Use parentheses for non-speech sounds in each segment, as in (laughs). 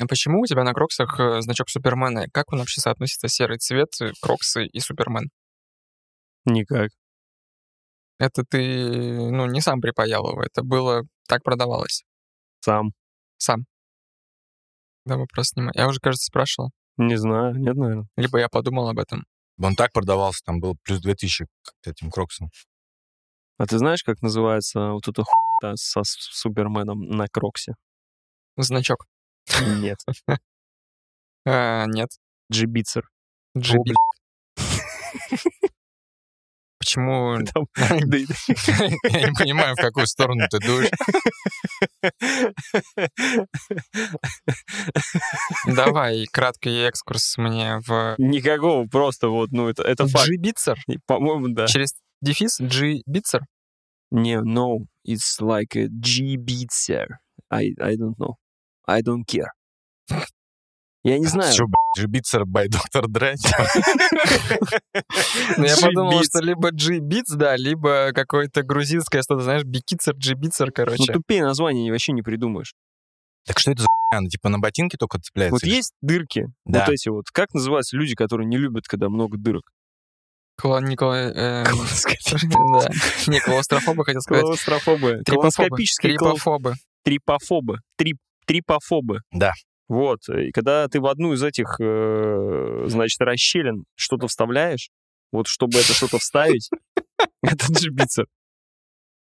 А почему у тебя на кроксах э, значок Супермена? Как он вообще соотносится серый цвет, э, кроксы и Супермен? Никак. Это ты, ну, не сам припаял его, это было, так продавалось. Сам. Сам. Да, вопрос снимай. Я уже, кажется, спрашивал. Не знаю, нет, наверное. Либо я подумал об этом. Он так продавался, там был плюс 2000 к этим кроксам. А ты знаешь, как называется вот эта хуйня со с- Суперменом на кроксе? Значок. Нет. А, нет. Джибицер. Джиби. Почему... (laughs) Я не понимаю, в какую сторону ты дуешь. Давай краткий экскурс мне в... Никакого, просто вот, ну, это, это факт. Джибицер? И, По-моему, да. Через дефис Джибицер? Не, no, it's like a G-Beatser. I, I don't know. I don't care. Я не знаю. Что, Джибицер by Dr. Dre? Ну, я подумал, G-Beats. что либо G-Beats, да, либо какое-то грузинское что-то, знаешь, Бикицер, Ну, короче. тупее название вообще не придумаешь. Так что это за? Она типа на ботинке только цепляется? Вот есть дырки, Да. вот эти вот. Как называются люди, которые не любят, когда много дырок? Кла- Николай... э, (laughs) Да. Не, клаустрофобы хотел сказать. Клаустрофобы. Трипофобы. Трипофобы. трипофобы. Трип, трипофобы. Да. Вот. И когда ты в одну из этих, э, значит, расщелин что-то вставляешь, вот чтобы это что-то вставить, (laughs) это джибицер.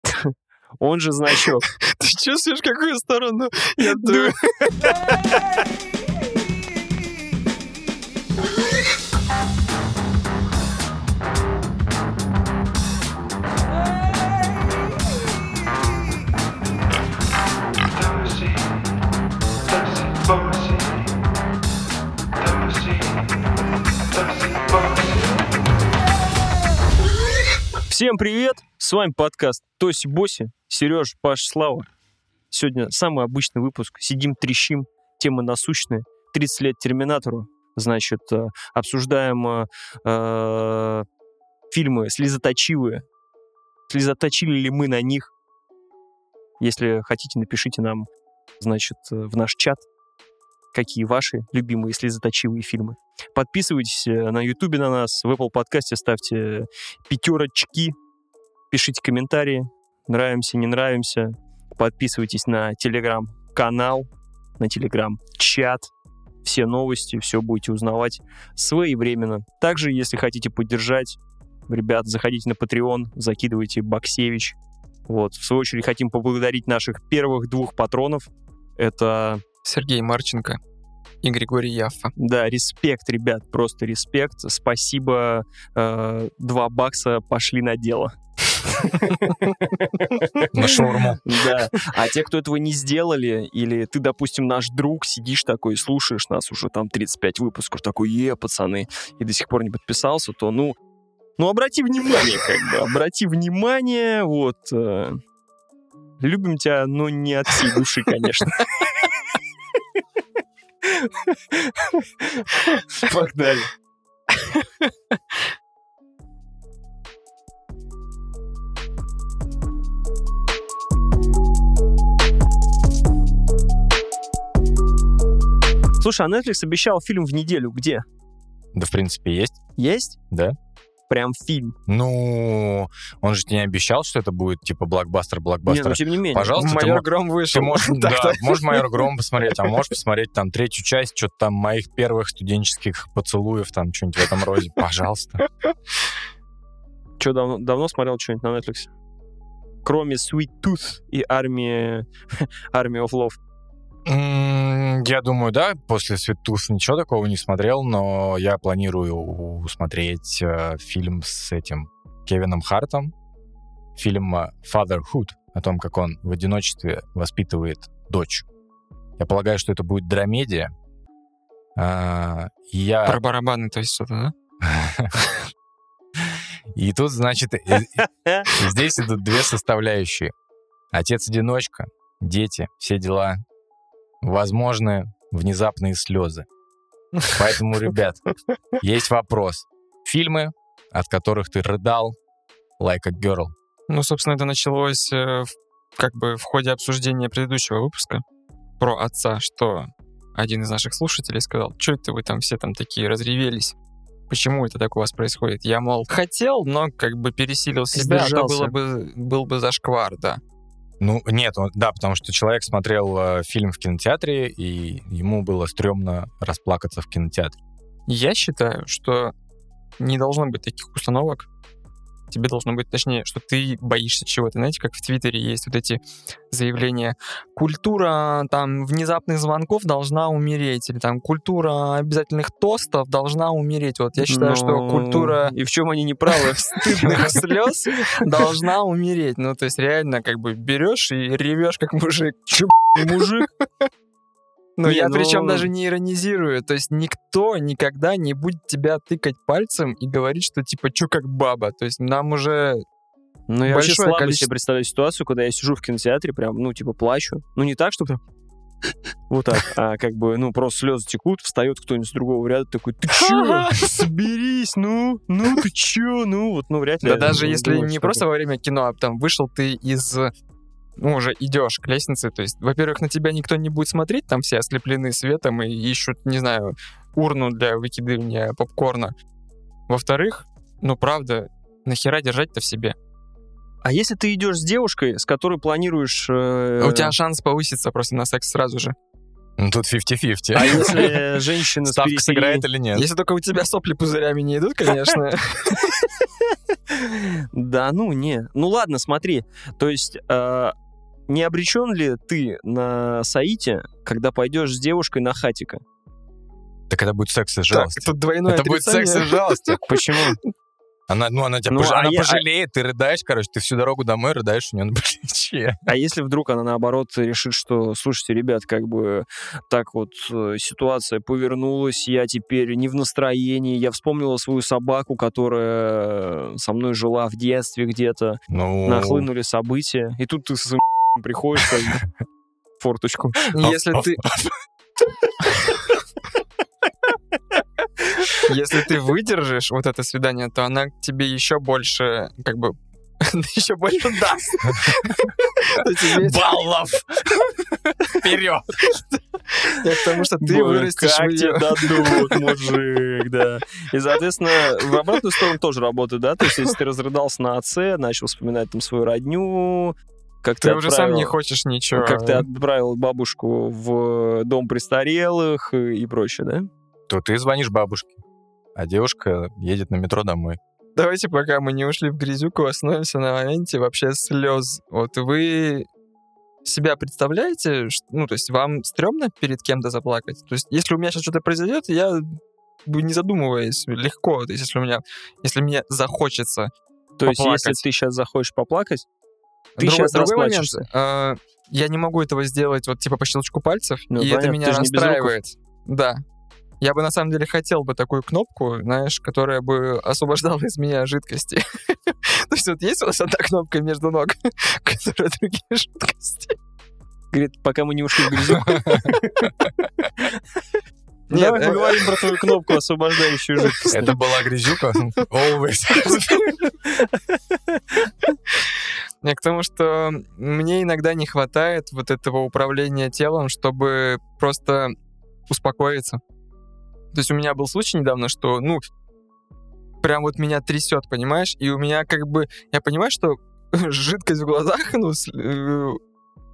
(laughs) Он же значок. Ты чувствуешь, какую сторону я дую? (laughs) Всем привет! С вами подкаст Тоси Боси, Сереж, Паш, Слава. Сегодня самый обычный выпуск. Сидим, трещим, темы насущные. 30 лет Терминатору. Значит, э, обсуждаем э, э, фильмы слезоточивые. Слезоточили ли мы на них? Если хотите, напишите нам, значит, э, в наш чат, какие ваши любимые слезоточивые фильмы. Подписывайтесь э, на Ютубе на нас, в Apple подкасте ставьте пятерочки, пишите комментарии, нравимся, не нравимся, подписывайтесь на телеграм-канал, на телеграм-чат, все новости, все будете узнавать своевременно. Также, если хотите поддержать, ребят, заходите на Patreon, закидывайте Баксевич. Вот. В свою очередь хотим поблагодарить наших первых двух патронов. Это Сергей Марченко и Григорий Яффа. Да, респект, ребят, просто респект. Спасибо. Э, Два бакса пошли на дело. На шаурму. Да. А те, кто этого не сделали, или ты, допустим, наш друг, сидишь такой, слушаешь нас уже там 35 выпусков, такой, е, пацаны, и до сих пор не подписался, то, ну, ну, обрати внимание, как бы, обрати внимание, вот. э, Любим тебя, но не от всей души, конечно. Погнали. Слушай, а Netflix обещал фильм в неделю. Где? Да, в принципе, есть. Есть? Да. Прям фильм. Ну, он же тебе не обещал, что это будет типа Не, блокбастер-блокбастер. ну, тем не менее. Пожалуйста, ты Майор мо- Гром Ты вышел. можешь, (laughs) Так, да, можешь «Майор Гром» посмотреть, а можешь посмотреть там третью часть, что-то там моих первых студенческих поцелуев, там что-нибудь в этом роде. Пожалуйста. Че, давно, давно смотрел что-нибудь на Netflix? Кроме Sweet Tooth и Армии... (laughs) Army of Love. Я думаю, да, после «Светус» ничего такого не смотрел, но я планирую смотреть э, фильм с этим Кевином Хартом, фильм э, «Fatherhood», о том, как он в одиночестве воспитывает дочь. Я полагаю, что это будет драмедия. А, я... Про барабаны, то есть что-то, да? (laughs) И тут, значит, здесь идут две составляющие. Отец-одиночка, дети, все дела. Возможны внезапные слезы. Поэтому, (laughs) ребят, есть вопрос. Фильмы, от которых ты рыдал, like a girl. Ну, собственно, это началось э, как бы в ходе обсуждения предыдущего выпуска про отца, что один из наших слушателей сказал, что это вы там все там такие разревелись? Почему это так у вас происходит? Я, мол, хотел, но как бы пересилил себя, а то было бы, был бы зашквар, да. Ну, нет, он- да, потому что человек смотрел э, фильм в кинотеатре, и ему было стрёмно расплакаться в кинотеатре. Я считаю, что не должно быть таких установок. Тебе должно быть, точнее, что ты боишься чего-то. Знаете, как в Твиттере есть вот эти заявления. Культура там внезапных звонков должна умереть. Или там культура обязательных тостов должна умереть. Вот я считаю, что Ну, культура И в чем они не правы? (laughs) стыдных слез должна умереть. Ну, то есть реально как бы берешь и ревешь как мужик. Че, мужик? Ну, Не, я ну- причем даже не иронизирую. То есть никто никогда не будет тебя тыкать пальцем и говорить, что типа, чё как баба. То есть нам уже... Ну, я вообще слабо количество- себе представляю ситуацию, когда я сижу в кинотеатре, прям, ну, типа, плачу. Ну, не так, чтобы прям (laughs) вот так, а как бы, ну, просто слезы текут, встает кто-нибудь с другого ряда, такой, ты чё, соберись, ну, ну, ты чё, ну, вот, ну, вряд ли. Да даже если что не просто во время кино, а там вышел ты из... Ну, уже идешь к лестнице, то есть, во-первых, на тебя никто не будет смотреть, там все ослеплены светом и ищут, не знаю, урну для выкидывания попкорна. Во-вторых, ну, правда, нахера держать-то в себе? А если ты идешь с девушкой, с которой планируешь... э, А у тебя шанс повыситься просто на секс сразу же. Ну, тут 50-50. А если (laughs) женщина Ставка сыграет или нет? Если только у тебя сопли пузырями не идут, конечно. (laughs) (laughs) Да, ну не. Ну ладно, смотри. То есть э, не обречен ли ты на Саите, когда пойдешь с девушкой на хатика? Так это будет секс и Так, жалость. тут двойное Это будет секс и жалость. (laughs) Почему? Она, ну, она тебя Ну, пож- а она я- пожалеет, ты рыдаешь, короче, ты всю дорогу домой рыдаешь у нее на (laughs) плече. А если вдруг она наоборот решит, что, слушайте, ребят, как бы так вот э, ситуация повернулась, я теперь не в настроении, я вспомнила свою собаку, которая со мной жила в детстве где-то, Ну, нахлынули события, и тут ты с (laughs) приходишь форточку. Если ты... (laughs) Если ты выдержишь вот это свидание, то она тебе еще больше, как бы, (laughs) еще больше даст. (laughs) Баллов! Вперед! Я к тому, что ты вырастешь как в тебе дадут, мужик, да. И, соответственно, в обратную сторону тоже работает, да? То есть, если ты разрыдался на отце, начал вспоминать там свою родню, как ты, Ты уже сам не хочешь ничего. Как ты отправил бабушку в дом престарелых и и прочее, да? То ты звонишь бабушке, а девушка едет на метро домой. Давайте, пока мы не ушли в грязюку, остановимся на моменте вообще слез. Вот вы себя представляете, ну, то есть вам стрёмно перед кем-то заплакать? То есть если у меня сейчас что-то произойдет, я не задумываясь, легко, то есть если у меня, если мне захочется. То есть, если Поплакать. ты сейчас захочешь поплакать, ты Другой- сейчас другой момент, э, я не могу этого сделать вот типа по щелчку пальцев, Ну, и это понятно, меня не без расстраивает. Да. Я бы на самом деле хотел бы такую кнопку, знаешь, которая бы освобождала из меня жидкости. (laughs) То есть вот есть у вас одна кнопка между ног, (laughs) которая другие жидкости. Говорит, пока мы не ушли в грязюку. (laughs) Нет, Давай э, поговорим про твою кнопку, освобождающую жидкость. Это была грязюка? Always. Я к тому, что мне иногда не хватает вот этого управления телом, чтобы просто успокоиться. То есть у меня был случай недавно, что, ну, прям вот меня трясет, понимаешь? И у меня как бы... Я понимаю, что (laughs) жидкость в глазах, ну, э,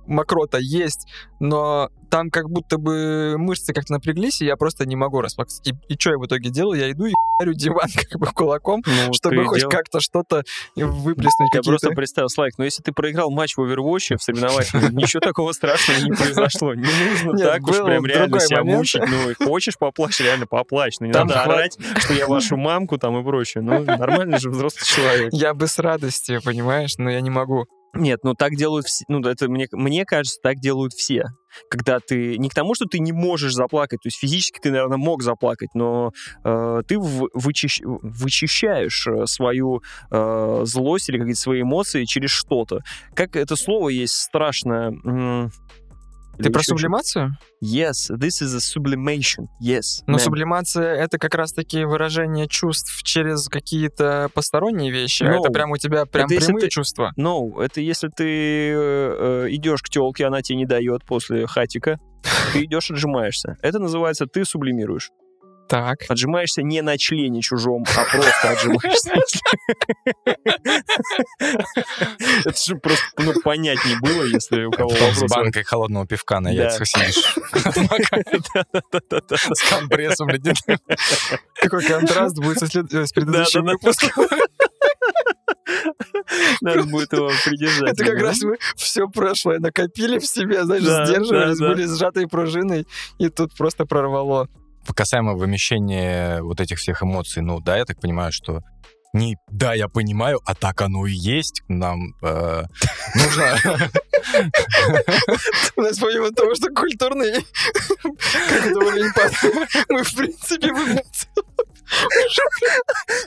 мокрота есть, но там как будто бы мышцы как-то напряглись, и я просто не могу расплакаться. И, и что я в итоге делаю? Я иду и ярю диван (laughs) как бы кулаком, Ну, чтобы хоть дел- как-то что-то выплеснуть Я просто представил, Слайк, но если ты проиграл матч в Overwatch в соревнованиях, ничего такого страшного не произошло. Не нужно так уж прям реально себя мучить. Ну, хочешь поплачь, реально поплачь. Ну, не надо орать, что я вашу мамку там и прочее. Ну, нормальный же взрослый человек. Я бы с радостью, понимаешь, но я не могу. Нет, ну так делают все. Ну, это мне, мне кажется, так делают все. Когда ты не к тому, что ты не можешь заплакать, то есть физически ты, наверное, мог заплакать, но э, ты в- вычищ- вычищаешь э, свою э, злость или какие-то свои эмоции через что-то. Как это слово есть страшное. Ты про сублимацию? Yes, this is a sublimation. Yes. Но man. сублимация — это как раз-таки выражение чувств через какие-то посторонние вещи. No. Это прям у тебя прям Это прямые ты- чувства. No, это если ты э, э, идешь к телке, она тебе не дает после хатика, ты идешь отжимаешься. Это называется ты сублимируешь. Так. Отжимаешься не на члене чужом, а просто отжимаешься. Это же просто ну, понятнее было, если у кого с банкой холодного пивка на яйцах сидишь. С компрессом ледяным. Какой контраст будет с предыдущим выпуском. Надо будет его придержать. Это как раз мы все прошлое накопили в себе, знаешь, сдерживались, были сжатой пружиной, и тут просто прорвало. Касаемо вымещения вот этих всех эмоций, ну да, я так понимаю, что не да, я понимаю, а так оно и есть. Нам э, (laughs) нужно... У нас помимо того, что культурный уровень мы в принципе вы-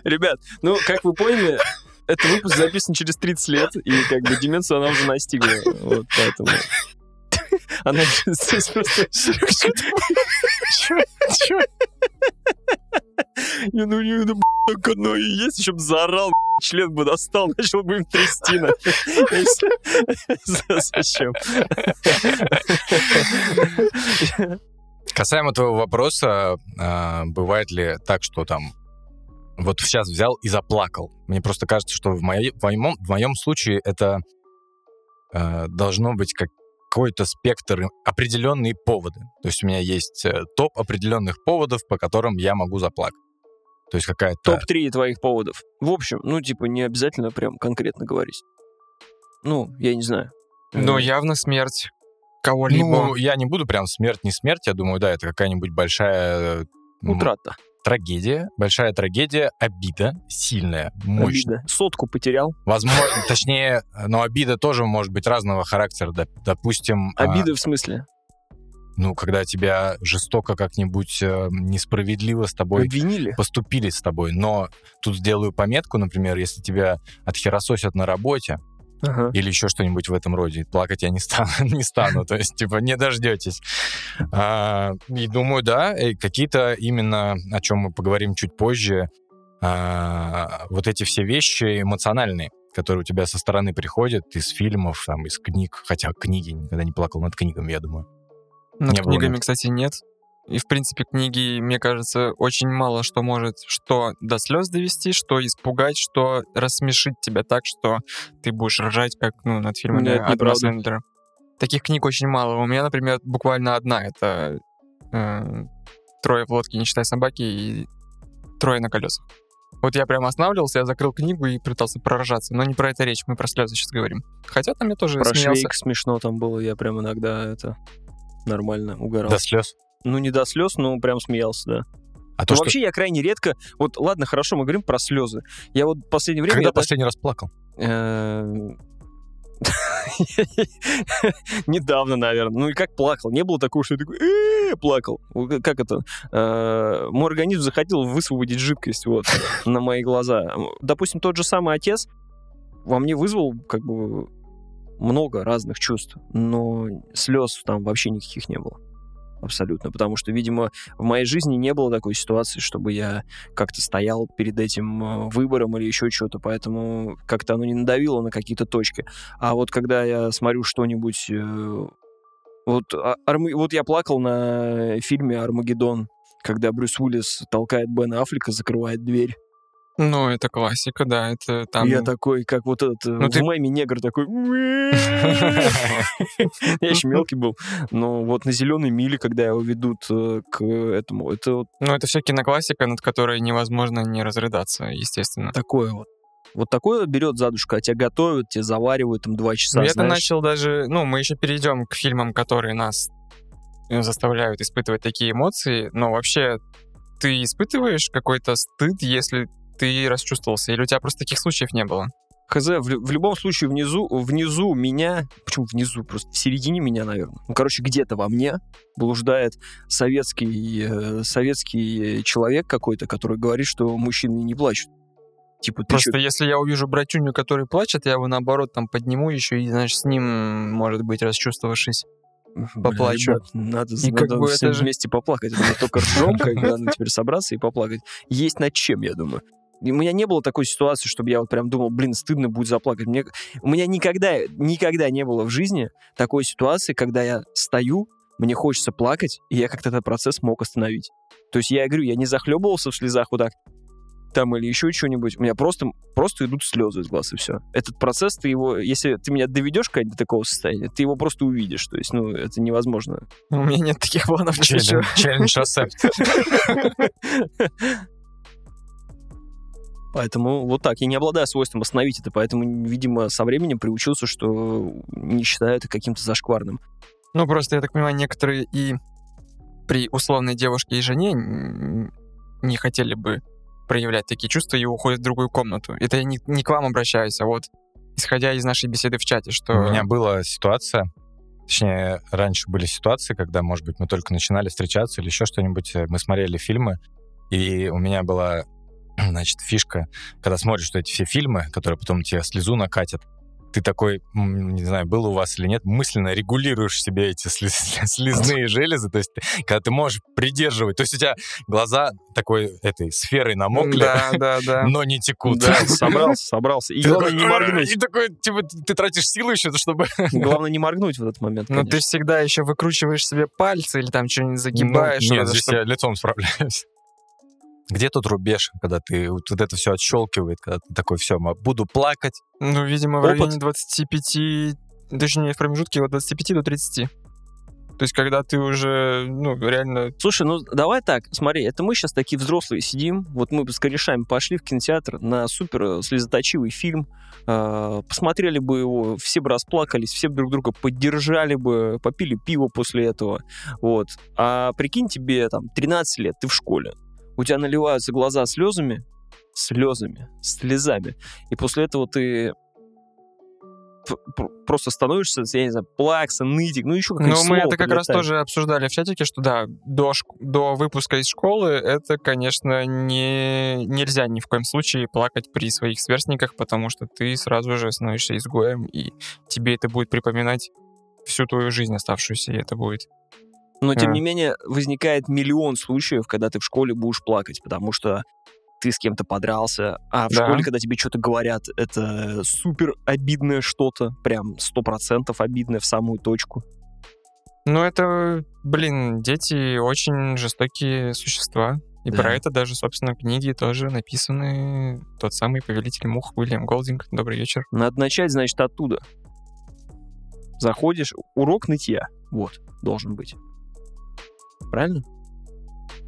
Ребят, ну, как вы поняли, этот выпуск записан через 30 лет, и как бы деменцию она уже настигла. Вот поэтому... (laughs) Она здесь просто... (laughs) Не, ну не, ну, так оно и есть, еще бы заорал, член бы достал, (laughs) начал бы им трясти. на- Зачем? Касаемо твоего вопроса, а, бывает ли так, что там вот сейчас взял и заплакал? Мне просто кажется, что в, моей- в моем, в моем случае это э, должно быть как какой-то спектр, определенные поводы. То есть у меня есть э, топ определенных поводов, по которым я могу заплакать. То есть какая-то... Топ-3 твоих поводов. В общем, ну, типа, не обязательно прям конкретно говорить. Ну, я не знаю. Но Э, явно смерть кого-либо. Ну, я не буду прям смерть, не смерть. Я думаю, да, это какая-нибудь большая... э, Утрата. Трагедия, большая трагедия, обида, сильная, мощная. Обида. Сотку потерял. Возможно, точнее, но обида тоже может быть разного характера. Доп- Допустим, а, Обида в смысле? ну, когда тебя жестоко как-нибудь э, несправедливо с тобой Обвинили? поступили с тобой. Но тут сделаю пометку, например, если тебя отхерососят на работе Ага. или еще что-нибудь в этом роде, плакать я не (laughs) стану, не стану то есть, типа, не дождетесь. А, и думаю, да, э, какие-то именно, о чем мы поговорим чуть позже, а, вот эти все вещи эмоциональные, которые у тебя со стороны приходят из фильмов, там, из книг, хотя книги никогда не плакал над книгами, я думаю. Над не было книгами, нет. кстати, нет. И, в принципе, книги, мне кажется, очень мало что может что до слез довести, что испугать, что рассмешить тебя так, что ты будешь ржать, как ну, над фильмами Нет, Адама. Сэндлера. Таких книг очень мало. У меня, например, буквально одна. Это э, «Трое в лодке, не считай собаки» и «Трое на колесах». Вот я прям останавливался, я закрыл книгу и пытался проржаться. Но не про это речь, мы про слезы сейчас говорим. Хотя там я тоже Про смеялся. швейк смешно там было, я прям иногда это нормально угорал. До слез. Ну, не до слез, но прям смеялся, да. А то, Но что... вообще я крайне редко... Вот, ладно, хорошо, мы говорим про слезы. Я вот в последнее время... Когда последний раз плакал? Эм, (laughs) Недавно, наверное. Ну и как плакал? Не было такого, что я такой плакал. Как это? Э, Мой организм захотел высвободить жидкость вот на мои глаза. Допустим, тот же самый отец во мне вызвал как бы много разных чувств, но слез там вообще никаких не было. Абсолютно. Потому что, видимо, в моей жизни не было такой ситуации, чтобы я как-то стоял перед этим э, выбором или еще что-то, поэтому как-то оно не надавило на какие-то точки. А вот когда я смотрю что-нибудь... э, Вот, а- Арм- вот я плакал на фильме «Армагеддон», когда Брюс Уиллис толкает Бена Аффлека, закрывает дверь. Ну, это классика, да. Это там... Я такой, как вот этот э, Ну, в ты- меме негр такой... (laughs) (laughs) Я еще мелкий был. Но вот на зеленой миле, когда его ведут э, к этому, это вот Ну, это все киноклассика, над которой невозможно не разрыдаться, естественно. такое вот. Вот такое берет задушка, а тебя готовят, тебя заваривают там два часа, Ну, Я-то начал даже... Ну, мы еще перейдем к фильмам, которые нас э, заставляют испытывать такие эмоции, но вообще ты испытываешь какой-то стыд, если ты расчувствовался, или у тебя просто таких случаев не было? Хз, в, в любом случае внизу, внизу меня, почему внизу, просто в середине меня, наверное, ну, короче, где-то во мне блуждает советский, э, советский человек какой-то, который говорит, что мужчины не плачут. Типа, Просто чё- если я увижу братюню, который плачет, я его наоборот там подниму еще и, знаешь, с ним, может быть, расчувствовавшись. поплачу. Ребят, надо, И надо как бы всем это же- вместе поплакать. Мы только (laughs) бы надо теперь собраться и поплакать. Есть над чем, я думаю. У меня не было такой ситуации, чтобы я вот прям думал, блин, стыдно будет заплакать. Мне, у меня никогда, никогда не было в жизни такой ситуации, когда я стою, мне хочется плакать, и я как-то этот процесс мог остановить. То есть я говорю, я не захлебывался в слезах вот так, там или еще что-нибудь. У меня просто, просто идут слезы из глаз, и все. Этот процесс, ты его, если ты меня доведешь когда до такого состояния, ты его просто увидишь. То есть, ну, это невозможно. У меня нет таких планов. (laughs) Челлендж accept. (laughs) Поэтому вот так. Я не обладаю свойством остановить это, поэтому, видимо, со временем приучился, что не считаю это каким-то зашкварным. Ну, просто, я так понимаю, некоторые и при условной девушке и жене не хотели бы проявлять такие чувства и уходят в другую комнату. Это я не, не к вам обращаюсь, а вот исходя из нашей беседы в чате, что... У меня была ситуация, точнее, раньше были ситуации, когда, может быть, мы только начинали встречаться или еще что-нибудь, э, мы смотрели фильмы, и у меня была, (clears throat) значит, фишка, когда смотришь что эти все фильмы, которые потом тебе слезу накатят, ты такой, не знаю, было у вас или нет, мысленно регулируешь себе эти слез- (laughs) слезные железы, то есть ты- когда ты можешь придерживать, то есть у тебя глаза такой этой сферой намокли, Да, да, да. (laughs) но не текут. Да, собрался, собрался. И Ты главное такой, не моргнуть. (laughs) И такой, типа, ты тратишь силы еще, чтобы... Главное не моргнуть в этот момент. Но Ну, ты конечно. всегда еще выкручиваешь себе пальцы или там что-нибудь загибаешь. Ну, нет, здесь чтоб- я лицом справляюсь. Где тут рубеж, когда ты вот, вот это все отщелкивает, когда ты такой, все, буду плакать. Ну, видимо, в Опыт. районе 25, точнее, в промежутке от 25 до 30. То есть, когда ты уже, ну, реально... Слушай, ну давай так, смотри, это мы сейчас такие взрослые сидим, вот мы бы с корешами пошли в кинотеатр на супер э, слезоточивый фильм, э, посмотрели бы его, все бы расплакались, все бы друг друга поддержали бы, попили пиво после этого, вот. А прикинь, тебе там 13 лет, ты в школе, у тебя наливаются глаза слезами, слезами, слезами, и после этого ты просто становишься, я не знаю, плакса, нытик, ну еще Ну, какое-нибудь мы это как раз подлетает. тоже обсуждали в чатике, что да, до, до выпуска из школы это, конечно, не, нельзя ни в коем случае плакать при своих сверстниках, потому что ты сразу же становишься изгоем, и тебе это будет припоминать всю твою жизнь оставшуюся, и это будет... Но, тем А. не менее, возникает миллион случаев, когда ты в школе будешь плакать, потому что ты с кем-то подрался, а в Да. школе, когда тебе что-то говорят, это супер обидное что-то, прям сто процентов обидное в самую точку. Ну, это, блин, дети очень жестокие существа. И Да. про это даже, собственно, книги тоже написаны. Тот самый повелитель мух Уильям Голдинг. Добрый вечер. Надо начать, значит, оттуда. Заходишь, урок нытья, вот, должен быть. Правильно?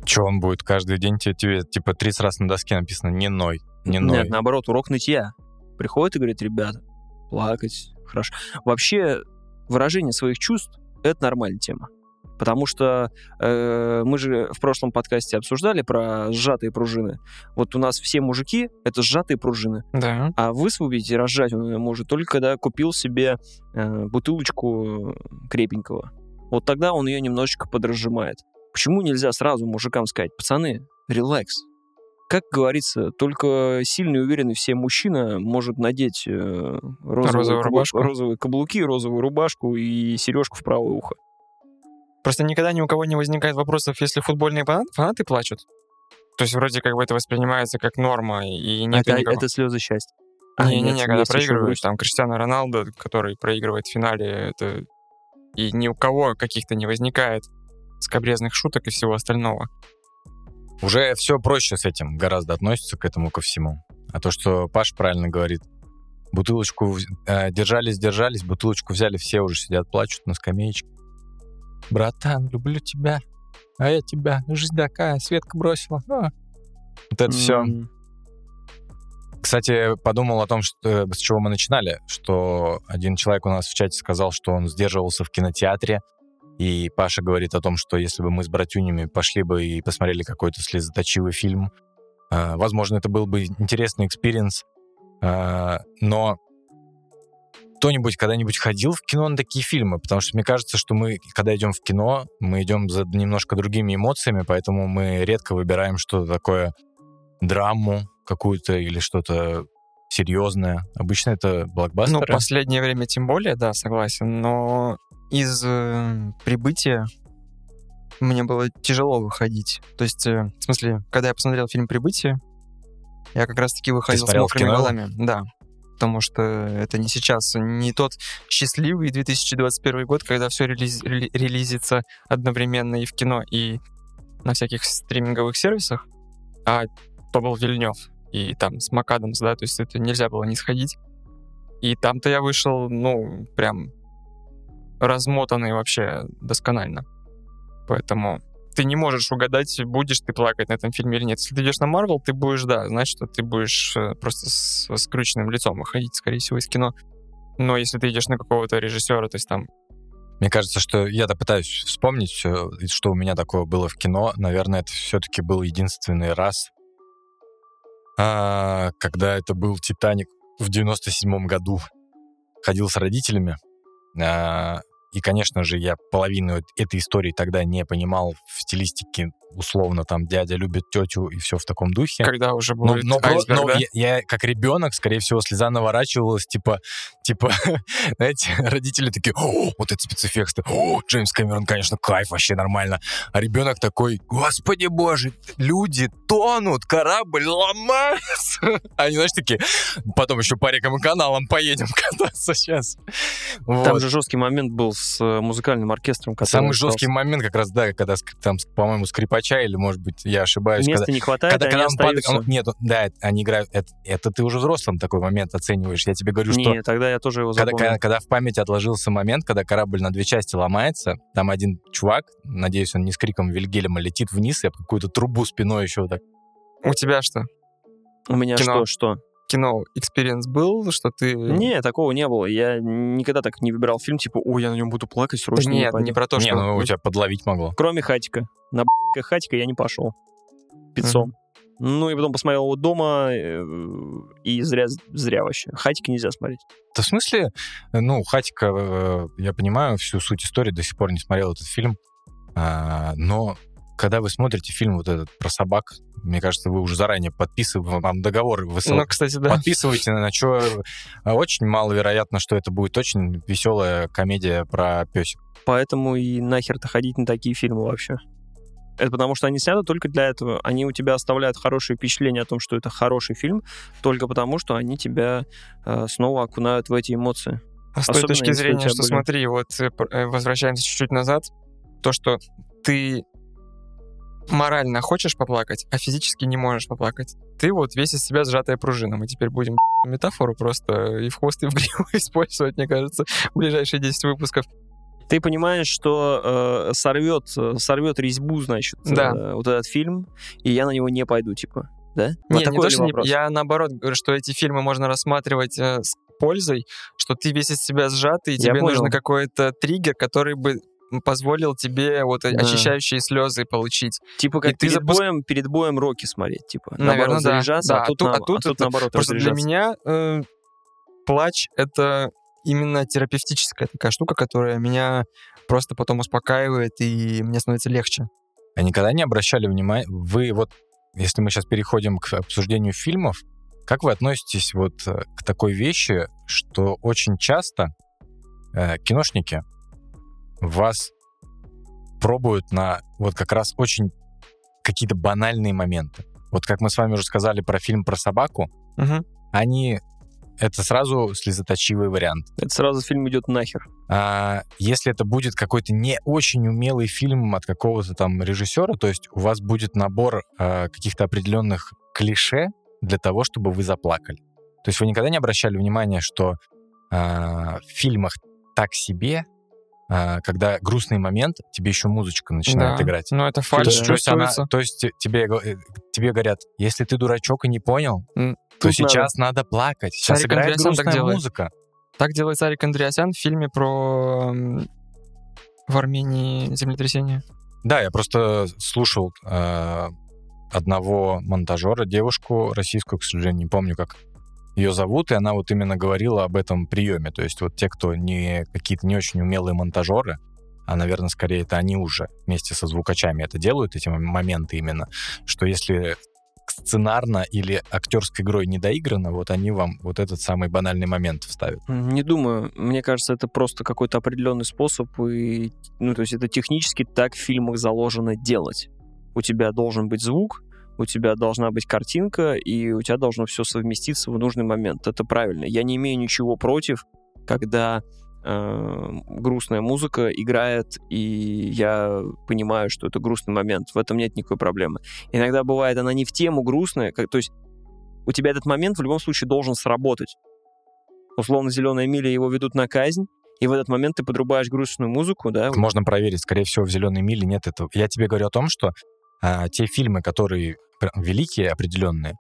Че он будет каждый день тебе, тебе, типа 30 раз на доске написано «не ной», «не ной». Нет, наоборот, урок нытья. Приходит и говорит, ребята, плакать, хорошо. Вообще, выражение своих чувств — это нормальная тема. Потому что э, мы же в прошлом подкасте обсуждали про сжатые пружины. Вот у нас все мужики — это сжатые пружины. Да. А высвободить и разжать он может только когда купил себе э, бутылочку крепенького. Вот тогда он ее немножечко подразжимает. Почему нельзя сразу мужикам сказать, пацаны, релакс. Как говорится, только сильный и уверенный в себе мужчина может надеть э, розовую Розовую рубашку. розовые каблуки, розовую рубашку и сережку в правое ухо. Просто никогда ни у кого не возникает вопросов, если футбольные фанаты, плачут. То есть вроде как бы это воспринимается как норма, и нет это, никакого... это слезы счастья. А, Не-не-не, нет, когда есть еще проигрывают, там, Криштиано Роналдо, который проигрывает в финале, это... И ни у кого каких-то не возникает скобрезных шуток и всего остального. Уже все проще с этим, гораздо относится к этому ко всему. А то, что Паш правильно говорит, бутылочку э, держались, держались, бутылочку взяли, все уже сидят, плачут на скамеечке. Братан, люблю тебя, а я тебя, жизнь такая, Светка бросила. А. Вот это все. М, Кстати, подумал о том, что, с чего мы начинали, что один человек у нас в чате сказал, что он сдерживался в кинотеатре, и Паша говорит о том, что если бы мы с братюнями пошли бы и посмотрели какой-то слезоточивый фильм, э, возможно, это был бы интересный experience, э, но кто-нибудь когда-нибудь ходил в кино на такие фильмы? Потому что мне кажется, что мы, когда идем в кино, мы идем за немножко другими эмоциями, поэтому мы редко выбираем что-то такое, драму какую-то или что-то серьезное. Обычно это Ну, блокбастеры. последнее время тем более, да, согласен, но из э, прибытия мне было тяжело выходить. То есть, э, в смысле, когда я посмотрел фильм «Прибытие», я как раз-таки выходил с мокрыми кино? голами. Да. Потому что это не сейчас, не тот счастливый 2021 год, когда все релизится одновременно и в кино, и на всяких стриминговых сервисах, а то был Вильнев, и там с Макадамс, да, то есть это нельзя было не сходить. И там-то я вышел, ну, прям размотанный вообще досконально. Поэтому ты не можешь угадать, будешь ты плакать на этом фильме или нет. Если ты идешь на Марвел, ты будешь, да, значит, что ты будешь э, просто с скрученным лицом выходить, скорее всего, из кино. Но если ты идешь на какого-то режиссера, то есть там Мне кажется, что я-то пытаюсь вспомнить, э, что у меня такое было в кино. Наверное, это все-таки был единственный раз, а, когда это был «Титаник» в 97 году. Ходил с родителями. И, конечно же, я половину эт- этой истории тогда не понимал в стилистике, условно, там, дядя любит тетю и все в таком духе. когда уже Но, будет но про- айсберг, но да? я, я как ребенок, скорее всего, слеза наворачивалась, типа, типа, (laughs) знаете, родители такие, о, вот это спецэффекты, о, Джеймс Кэмерон, конечно, кайф, вообще нормально. А ребенок такой, господи боже, люди тонут, корабль ломается. (laughs) Они, знаешь, такие, потом еще по рекам и каналам поедем кататься сейчас. Там Вот. же жесткий момент был с э, музыкальным оркестром. Самый остался. жесткий момент как раз, да, когда там, по-моему, скрипача, или, может быть, я ошибаюсь, когда, Места не хватает, когда, когда он падает, он- нет, да, они играют. Это, это ты уже взрослым такой момент оцениваешь. Я тебе говорю, что Не, тогда я тоже его когда, запомнил. когда, когда в памяти отложился момент, когда корабль на две части ломается, там один чувак, надеюсь, он не с криком Вильгельма летит вниз, и об какую-то трубу спиной еще вот так. У тебя что? У меня кино. что, что? Кино experience был, что ты... Не, такого не было. Я никогда так не выбирал фильм, типа, ой, я на нем буду плакать, срочно не нет, пойду». не про то, не, что... ну у тебя подловить могло. Кроме Хатика. На Хатика я не пошел. Пиццом. Ну и потом посмотрел его дома, э, и зря, зря вообще. Хатика нельзя смотреть. Да в смысле, ну, Хатика, э, я понимаю всю суть истории, до сих пор не смотрел этот фильм, а, но когда вы смотрите фильм вот этот про собак, мне кажется, вы уже заранее подписываете, вам договор высыл- Ну, кстати, да. подписываете, на что очень маловероятно, что это будет очень веселая комедия про песик. Поэтому и нахер-то ходить на такие фильмы вообще. Это потому, что они сняты только для этого. Они у тебя оставляют хорошее впечатление о том, что это хороший фильм, только потому, что они тебя э, снова окунают в эти эмоции. А с той Особенно, точки зрения, что были- смотри, вот э, э, возвращаемся чуть-чуть назад, то, что ты морально хочешь поплакать, а физически не можешь поплакать. Ты вот весь из себя сжатая пружина. Мы теперь будем метафору просто и в хвост, и в гриву (laughs) использовать, мне кажется, в ближайшие 10 выпусков. Ты понимаешь, что э, сорвет, э, сорвет резьбу, значит, Да. э, вот этот фильм, и я на него не пойду, типа. Да? Вот Не, не такой то, ли что не- вопрос? я наоборот говорю, что эти фильмы можно рассматривать э, с пользой, что ты весь из себя сжатый, и Я тебе понял. нужно какой-то триггер, который бы позволил тебе вот Да. очищающие слезы получить. Типа как и ты перед, запуск- боем, перед боем Рокки смотреть, типа. Наверно, наоборот, да. заряжаться, Да, а тут, а тут- а тут а тут наоборот Просто для меня э, плач — это именно терапевтическая такая штука, которая меня просто потом успокаивает, и мне становится легче. А никогда не обращали внимания? Вы вот, если мы сейчас переходим к обсуждению фильмов, как вы относитесь вот э, к такой вещи, что очень часто э, киношники вас пробуют на вот как раз очень какие-то банальные моменты. Вот как мы с вами уже сказали про фильм про собаку, Мгм. они это сразу слезоточивый вариант. Это сразу фильм идет нахер. А если это будет какой-то не очень умелый фильм от какого-то там режиссера, то есть у вас будет набор а, каких-то определенных клише для того, чтобы вы заплакали. То есть вы никогда не обращали внимания, что а, в фильмах так себе, когда грустный момент, тебе еще музычка начинает Да. играть. Ну, это То фальш то есть она- то есть тебе, э, тебе говорят, если ты дурачок и не понял, М, то тут сейчас надо. плакать. Сейчас Сарик играет Андреасян так грустная делает. музыка. Так делает Сарик Андреасян в фильме про в Армении землетрясение. Да, я просто слушал э, одного монтажера, девушку российскую, к сожалению, не помню, как ее зовут, и она вот именно говорила об этом приеме. То есть вот те, кто не какие-то не очень умелые монтажеры, а, наверное, скорее это они уже вместе со звукачами это делают, эти мом- моменты именно, что если сценарно или актерской игрой не доиграно, вот они вам вот этот самый банальный момент вставят. Не думаю. Мне кажется, это просто какой-то определенный способ. И, ну, то есть это технически так в фильмах заложено делать. У тебя должен быть звук, у тебя должна быть картинка, и у тебя должно все совместиться в нужный момент. Это правильно. Я не имею ничего против, когда э, грустная музыка играет, и я понимаю, что это грустный момент. В этом нет никакой проблемы. Иногда бывает она не в тему грустная, как, то есть у тебя этот момент в любом случае должен сработать. Условно, «Зеленая миля» его ведут на казнь, и в этот момент ты подрубаешь грустную музыку, да, Можно проверить, скорее всего, в «Зеленой миле» нет этого. Я тебе говорю о том, что а, те фильмы, которые великие, определенные,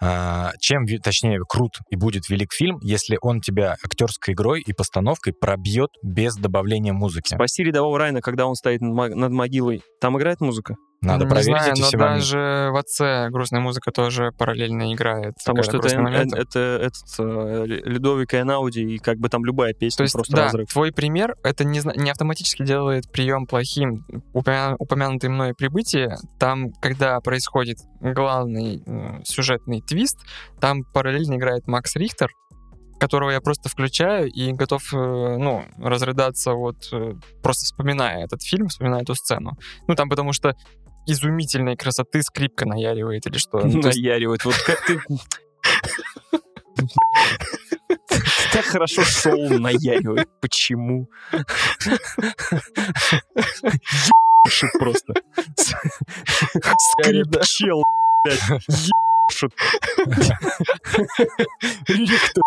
а, чем, точнее, крут и будет велик фильм, если он тебя актерской игрой и постановкой пробьет без добавления музыки. «Спасти рядового Райна», когда он стоит над могилой, там играет музыка? Надо Не проверить знаю, эти но все моменты. даже в отце грустная музыка тоже параллельно играет. Потому что это. Эн- это этот, э, Людовик Эйнауди, и как бы там любая песня То есть, просто да, разрыв. твой пример, это не, не автоматически делает прием плохим. Упомя- упомянутое мной прибытие, там, когда происходит главный э, сюжетный твист, там параллельно играет Макс Рихтер, которого я просто включаю и готов, э, ну, разрыдаться вот э, просто вспоминая этот фильм, вспоминая эту сцену. Ну, там потому что изумительной красоты скрипка наяривает или что. Ну, есть Наяривает. Вот как ты... (laughs) Так хорошо шоу наяривает. Почему? Ебашит просто. Скрипчел, блядь. Ебашит. (laughs) Рихтер.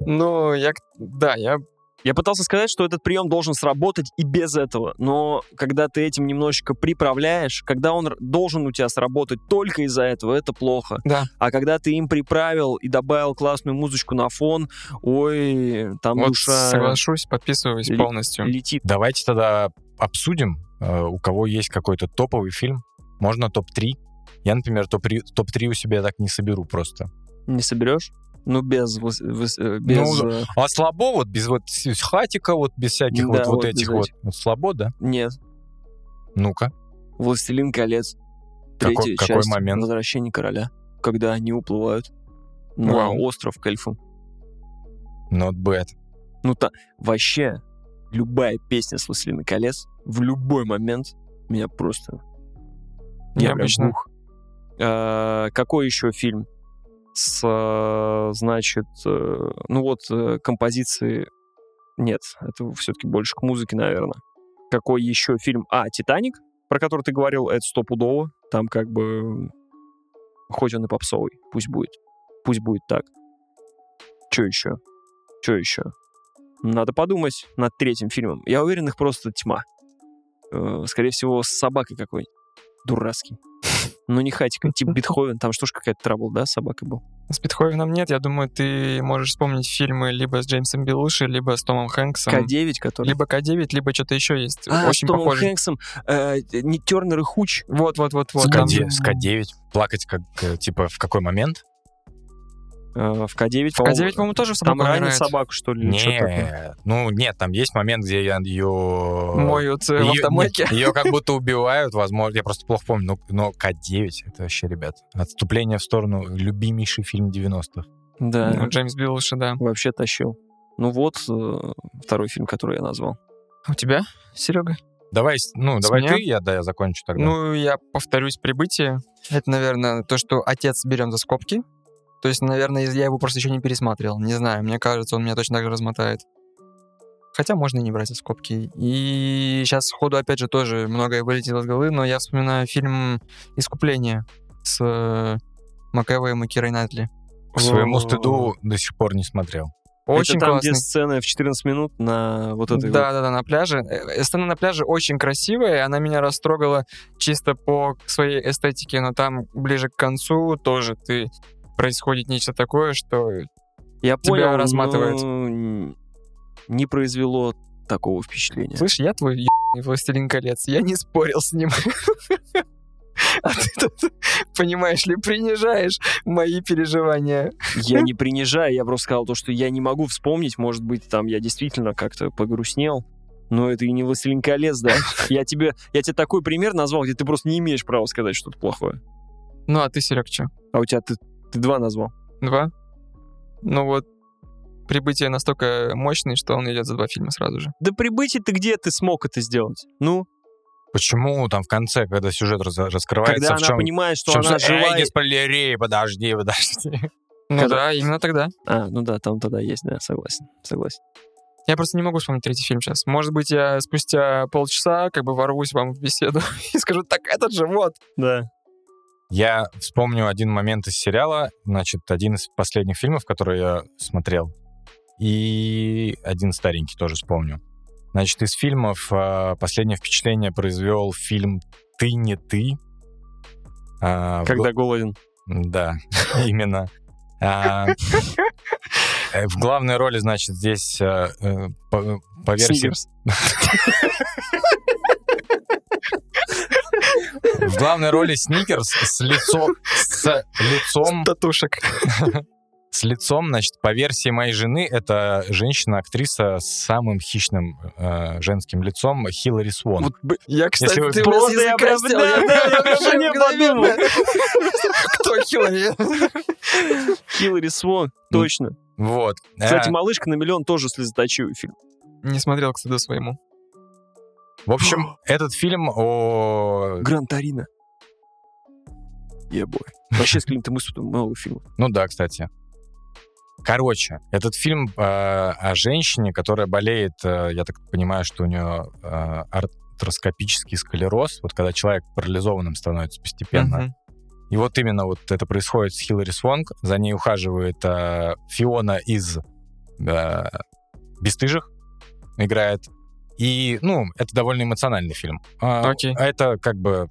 Ну, я, да, я Я пытался сказать, что этот прием должен сработать и без этого, но когда ты этим немножечко приправляешь, когда он должен у тебя сработать только из-за этого, это плохо. Да. А когда ты им приправил и добавил классную музычку на фон, ой, там вот душа соглашусь, подписываюсь полностью. летит. Давайте тогда обсудим, э, у кого есть какой-то топовый фильм. Можно топ-3. Я, например, топ-3 топ-3 у себя так не соберу просто. Не соберешь? Ну, без... э, без Ну, э, А слабо вот без вот хатика, вот без всяких Да, вот, вот вот этих вот. Вот слабо, да? нет. Ну-ка. «Властелин колец». Какой- Третья какой часть момент? «Возвращение короля». Когда они уплывают на Вау. остров к эльфам. Not bad. Ну, та, вообще, любая песня с «Властелина колец» в любой момент меня просто... Я бух. А, какой еще фильм с, значит, э, ну вот, э, композиции... Нет, это все-таки больше к музыке, наверное. Какой еще фильм? А, «Титаник», про который ты говорил, это стопудово. Там как бы... Хоть он и попсовый, пусть будет. Пусть будет так. Что еще? Что еще? Надо подумать над третьим фильмом. Я уверен, их просто тьма. Э, Скорее всего, с собакой какой-нибудь. Дурацкий. Ну, не хатика, типа (laughs) Бетховен. Там что ж какая-то трабл, да, с собакой был? С Бетховеном нет. Я думаю, ты можешь вспомнить фильмы либо с Джеймсом Белуши, либо с Томом Хэнксом. К-9, который... Либо К9, либо что-то еще есть. А, Очень с Томом похоже. Хэнксом. э, не Тернер и Хуч. Вот, вот, вот, вот. С там- К9, с К9. Плакать как, э, типа, в какой момент? Э, В К9, В К9, по-моему, тоже Там собака ранит умирает. собаку, что ли? или что такое? Не, ну нет, там есть момент, где я ее... Моют э, в автомойке. Ее как (laughs) будто убивают, возможно, я просто плохо помню, но, но К9, это вообще, ребят, отступление в сторону, любимейший фильм 90-х. Да, Ну, Джеймс Белуши, да. вообще тащил. Ну вот, э, второй фильм, который я назвал. У тебя, Серега? Давай, ну, С давай меня? ты, я, да, я закончу тогда. Ну, я повторюсь, прибытие. Это, наверное, то, что отец берем за скобки. То есть, наверное, я его просто еще не пересматривал. Не знаю, мне кажется, он меня точно так же размотает. Хотя можно и не брать скобки. И сейчас сходу, опять же, тоже многое вылетело из головы, но я вспоминаю фильм «Искупление» с э, Макэвоем и Кирой Найтли. К своему стыду до сих пор не смотрел. Очень Это там, классный. где сцена в 14 минут на вот этой Да, да, да, на пляже. Э, Сцена на пляже очень красивая, она меня растрогала чисто по своей эстетике, но там ближе к концу тоже ты происходит нечто такое, что Я Тебя понял, разматывает. не произвело такого впечатления. Слышь, я твой ебаный властелин колец, я не спорил с ним. (laughs) А ты тут, понимаешь ли, принижаешь мои переживания. Я не принижаю, я просто сказал то, что я не могу вспомнить, может быть, там я действительно как-то погрустнел. Но это и не «Властелин колец», да? (laughs) Я тебе, я тебе такой пример назвал, где ты просто не имеешь права сказать что-то плохое. Ну, а ты, Серег, что? А у тебя ты, ты два назвал. Два? Ну вот, прибытие настолько мощный, что он идет за два фильма сразу же. Да прибытие ты где ты смог это сделать? Ну, Почему там в конце, когда сюжет раз- раскрывается, когда в она чем... понимает, что в чем она суть? Эй, жила... не спойлери, подожди, (laughs) подожди. Ну Когда- да, именно тогда. А, ну да, там тогда есть, да, согласен, согласен. Я просто не могу вспомнить третий фильм сейчас. Может быть, я спустя полчаса как бы ворвусь вам в беседу (laughs) и скажу, так этот же, вот. Да. Я вспомню один момент из сериала, значит, один из последних фильмов, который я смотрел, и один старенький тоже вспомню. Значит, из фильмов э, последнее впечатление произвел фильм «Ты не ты». А, в Когда голоден. Да, (laughs) именно. А, э, В главной роли, значит, здесь э, э, по версии... (laughs) В главной роли Сникерс с лицом... С лицом... Татушек. (laughs) С лицом, значит, по версии моей жены, это женщина-актриса с самым хищным э, женским лицом Хиллари Свон. Вот, Я, кстати, вы ты просто я прям- да, да, я вообще не подумал. (laughs) Кто Хиллари? (laughs) Хиллари Свон, точно. Вот. Кстати, Э, «Малышка на миллион» тоже слезоточивый фильм. Не смотрел, к стыду своему. В общем, (gasps) этот фильм о... Гран Торино. Ебой. Вообще с Клинтом Иствудом много фильмов. Ну да, кстати. Короче, этот фильм э, о женщине, которая болеет, э, я так понимаю, что у нее э, артроскопический склероз, вот когда человек парализованным становится постепенно. Мгм. И вот именно вот это происходит с Хиллари Свонг. За ней ухаживает э, Фиона из э, «Бесстыжих», играет. И, ну, это довольно эмоциональный фильм. А, Окей. а Это как бы...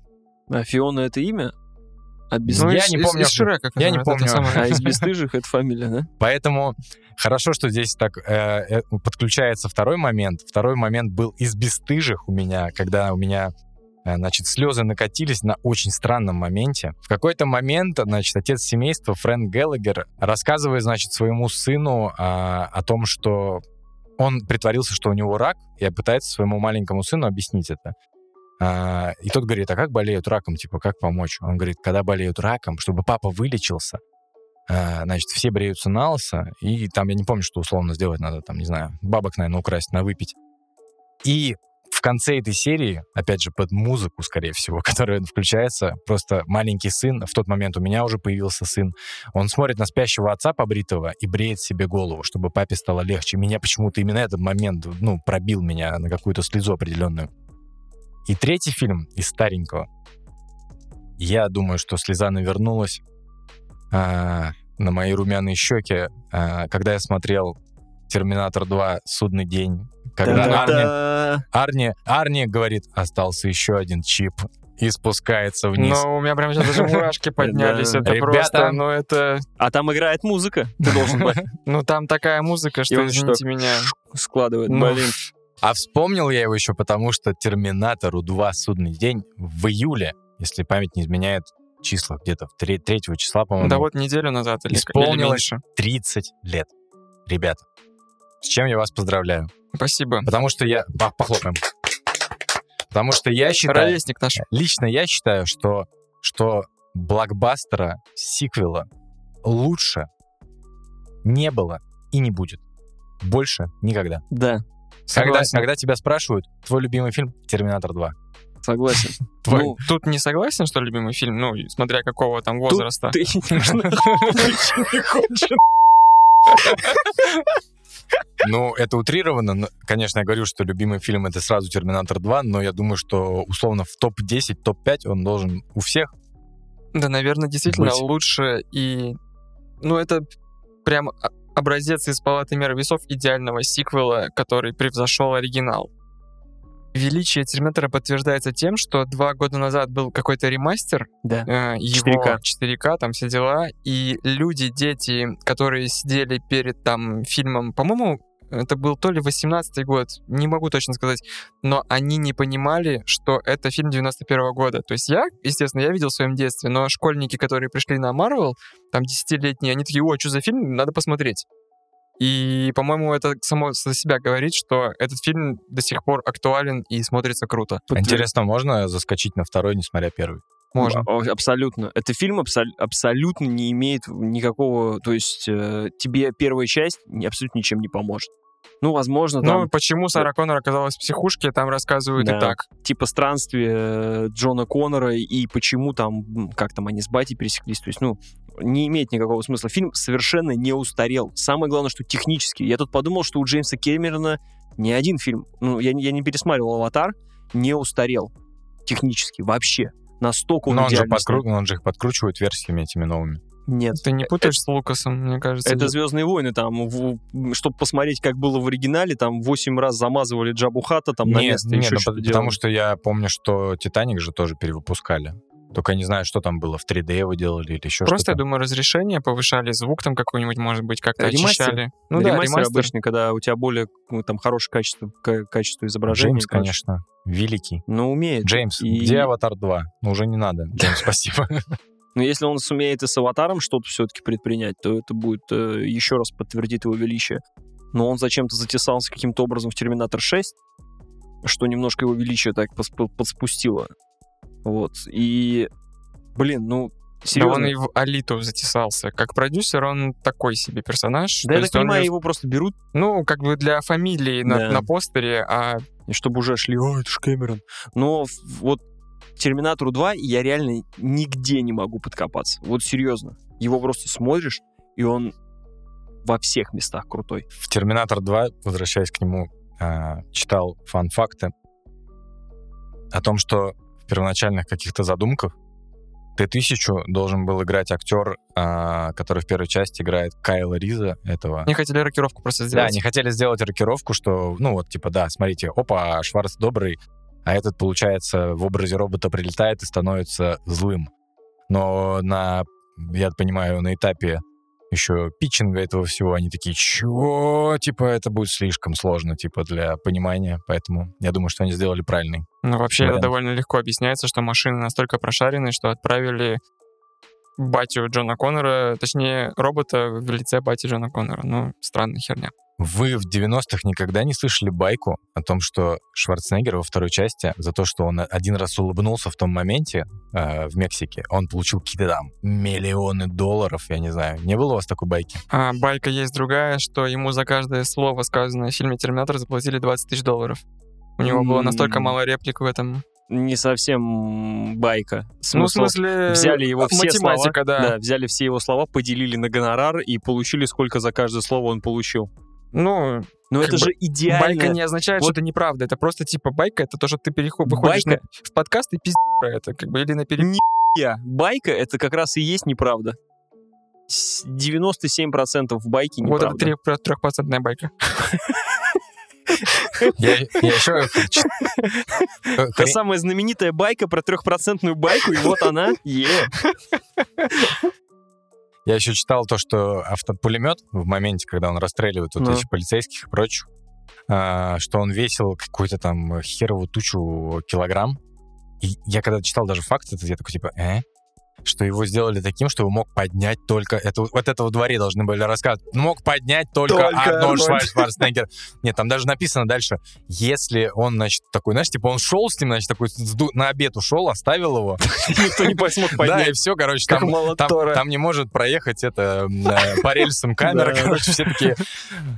А Фиона это имя? А, без... Ну, я из- не помню. из Шрека, Я не помню. а из бесстыжих это фамилия, да? Поэтому хорошо, что здесь так э, э, подключается второй момент. Второй момент был из «Бесстыжих» у меня, когда у меня э, значит, слезы накатились на очень странном моменте. В какой-то момент, значит, отец семейства Фрэнк Геллагер рассказывает, значит, своему сыну а, о том, что он притворился, что у него рак, и пытается своему маленькому сыну объяснить это. А, и тот говорит, а как болеют раком, типа, как помочь? Он говорит, когда болеют раком, чтобы папа вылечился, а, значит, все бреются на лысо, и там, я не помню, что условно сделать надо, там, не знаю, бабок, наверное, украсть, на выпить. И в конце этой серии, опять же, под музыку, скорее всего, (laughs) которая включается, просто маленький сын, в тот момент у меня уже появился сын, он смотрит на спящего отца побритого и бреет себе голову, чтобы папе стало легче. Меня почему-то именно этот момент, ну, пробил меня на какую-то слезу определенную. И третий фильм из старенького. Я думаю, что слеза навернулась а, на мои румяные щеки, а, когда я смотрел «Терминатор 2. Судный день», когда Арни. Арни, Арни говорит, остался еще один чип, и спускается вниз. Но у меня прям сейчас даже мурашки (laughs) поднялись. Это Ребята. просто, ну это... А там играет музыка. Ты должен быть. (laughs) Ну там такая музыка, что, извините меня. (laughs) Складывает. Ну, Блин. А вспомнил я его еще потому, что «Терминатору 2. Судный день» в июле, если память не изменяет, числа где-то в 3, числа, по-моему, Да вот неделю назад или, или Исполнилось. меньше. 30 лет. Ребята, с чем я вас поздравляю? Спасибо. Потому что я... По- Похлопаем. Потому что я считаю... Ровесник наш. Лично я считаю, что, что блокбастера, сиквела лучше не было и не будет. Больше никогда. Да, Когда, Согласен. когда тебя спрашивают, твой любимый фильм «Терминатор 2». согласен. (laughs) Твой. Ну, Тут не согласен, что любимый фильм, ну, смотря какого там возраста. ты (laughs) (laughs) Ну, это утрировано. но, Конечно, я говорю, что любимый фильм это сразу «Терминатор 2», но я думаю, что условно в топ-10, топ-5 он должен у всех. Да, наверное, действительно Быть. лучше и... Ну, это прям образец из палаты мер весов идеального сиквела, который превзошел оригинал. Величие Терминатора подтверждается тем, что два года назад был какой-то ремастер, Да. э, его 4К. 4К, там все дела, и люди, дети, которые сидели перед там фильмом, по-моему, это был то ли 18-й год, не могу точно сказать, но они не понимали, что это фильм 91 года. То есть я, естественно, я видел в своем детстве, но школьники, которые пришли на Марвел, там 10-летние, они такие, о, что за фильм, надо посмотреть. И, по-моему, это само за себя говорит, что этот фильм до сих пор актуален и смотрится круто. Интересно, можно заскочить на второй, не смотря первый? Можно. А- Абсолютно. Это фильм абсол- абсолютно не имеет никакого... То есть э, тебе первая часть абсолютно ничем не поможет. Ну, возможно, там... Ну, почему Сара Коннор оказалась в психушке, там рассказывают Да. и так. типа странствие э, Джона Коннора и почему там, как там они с батей пересеклись. То есть, ну, не имеет никакого смысла. Фильм совершенно не устарел. Самое главное, что технически. Я тут подумал, что у Джеймса Кэмерона ни один фильм, ну, я, не- я не пересматривал «Аватар», не устарел технически вообще. Настолько он Но он же, подкру- он же их подкручивает версиями этими новыми. Нет. Ты не путаешь с Лукасом, мне кажется. Это Звездные войны, там, чтобы посмотреть, как было в оригинале, там 8 раз замазывали Джабу Хата там на Нет, место, нет, еще ну, что-то по- делали. потому что я помню, что Титаник же тоже перевыпускали. Только я не знаю, что там было, в 3D его делали или еще Просто, я что-то. думаю, разрешение повышали, звук там какой-нибудь, может быть, как-то Ремастер. очищали. Ну да, ремастер, ремастер. обычный, когда у тебя более ну, там хорошее качество, ка- качество изображения. Джеймс, конечно, великий. Но умеет. Джеймс, И- где Аватар 2? Ну, уже не надо. Джеймс, (laughs) спасибо. Но если он сумеет и с аватаром что-то все-таки предпринять, то это будет э, еще раз подтвердит его величие. Но он зачем-то затесался каким-то образом в Терминатор 6, что немножко его величие так подспустило. Вот. И, блин, ну, Да серьезно. он и в Алиту затесался. Как продюсер он такой себе персонаж. Да То я так он понимаю, не- его просто берут, Ну, как бы для фамилии на, Да. на постере, а и чтобы уже шли, о, это ж Кэмерон. Но вот Терминатору 2 я реально нигде не могу подкопаться. Вот серьезно. Его просто смотришь, и он во всех местах крутой. В Терминатор 2, возвращаясь к нему, а, читал фан-факты о том, что в первоначальных каких-то задумках Т-1000 должен был играть актер, а, который в первой части играет Кайла Риза, этого... не хотели рокировку просто Да, сделать. они хотели сделать рокировку, что, ну вот, типа, да, смотрите, опа, Шварц добрый, а этот, получается, в образе робота прилетает и становится злым. Но на, я понимаю, на этапе еще питчинга этого всего, они такие, чего? Типа, это будет слишком сложно, типа, для понимания, поэтому я думаю, что они сделали правильный. Ну, вообще, это вариант. довольно легко объясняется, что машины настолько прошарены, что отправили батю Джона Коннора, точнее, робота в лице бати Джона Коннора. Ну, странная херня. Вы в 90-х никогда не слышали байку о том, что Шварценеггер во второй части за то, что он один раз улыбнулся в том моменте э, в Мексике, он получил какие-то там миллионы долларов, я не знаю. Не было у вас такой байки? А байка есть другая, что ему за каждое слово, сказанное в фильме «Терминатор», заплатили 20 тысяч долларов. У него было настолько мало реплик в этом. Не совсем байка. Ну, в Смысл, смысле, взяли его все слова, да. взяли все его слова, поделили на гонорар и получили, сколько за каждое слово он получил. Ну, Но это бы же идеально. байка не означает, что Вот- это неправда. Это просто типа байка, это то, что ты переход, выходишь Байка- на- в подкаст и пиздишь про это, как бы, или на пере... Я. Байка — это как раз и есть неправда. С- 97% байки Вот это неправда. три- трехпроцентная байка. (laughs) Я, еще... Та самая знаменитая байка про трехпроцентную байку, и вот она. Е. Я еще читал то, что автопулемет в моменте, когда он расстреливает вот Ну. этих полицейских и прочих, а, что он весил какую-то там херовую тучу килограмм. И я когда читал даже факт, этот, я такой типа, э? Что его сделали таким, что его мог поднять только... Это, вот это во дворе должны были рассказывать. Мог поднять только, Только Арнольд Арнольд. Шварц- Шварценеггер. Нет, там даже написано дальше, если он, значит, такой, знаешь, типа он шел с ним, значит, такой на обед ушел, оставил его. (laughs) Никто не смог Да, поднять. и все, короче, там не может проехать это э, по рельсам камера, (laughs) Да. короче, все такие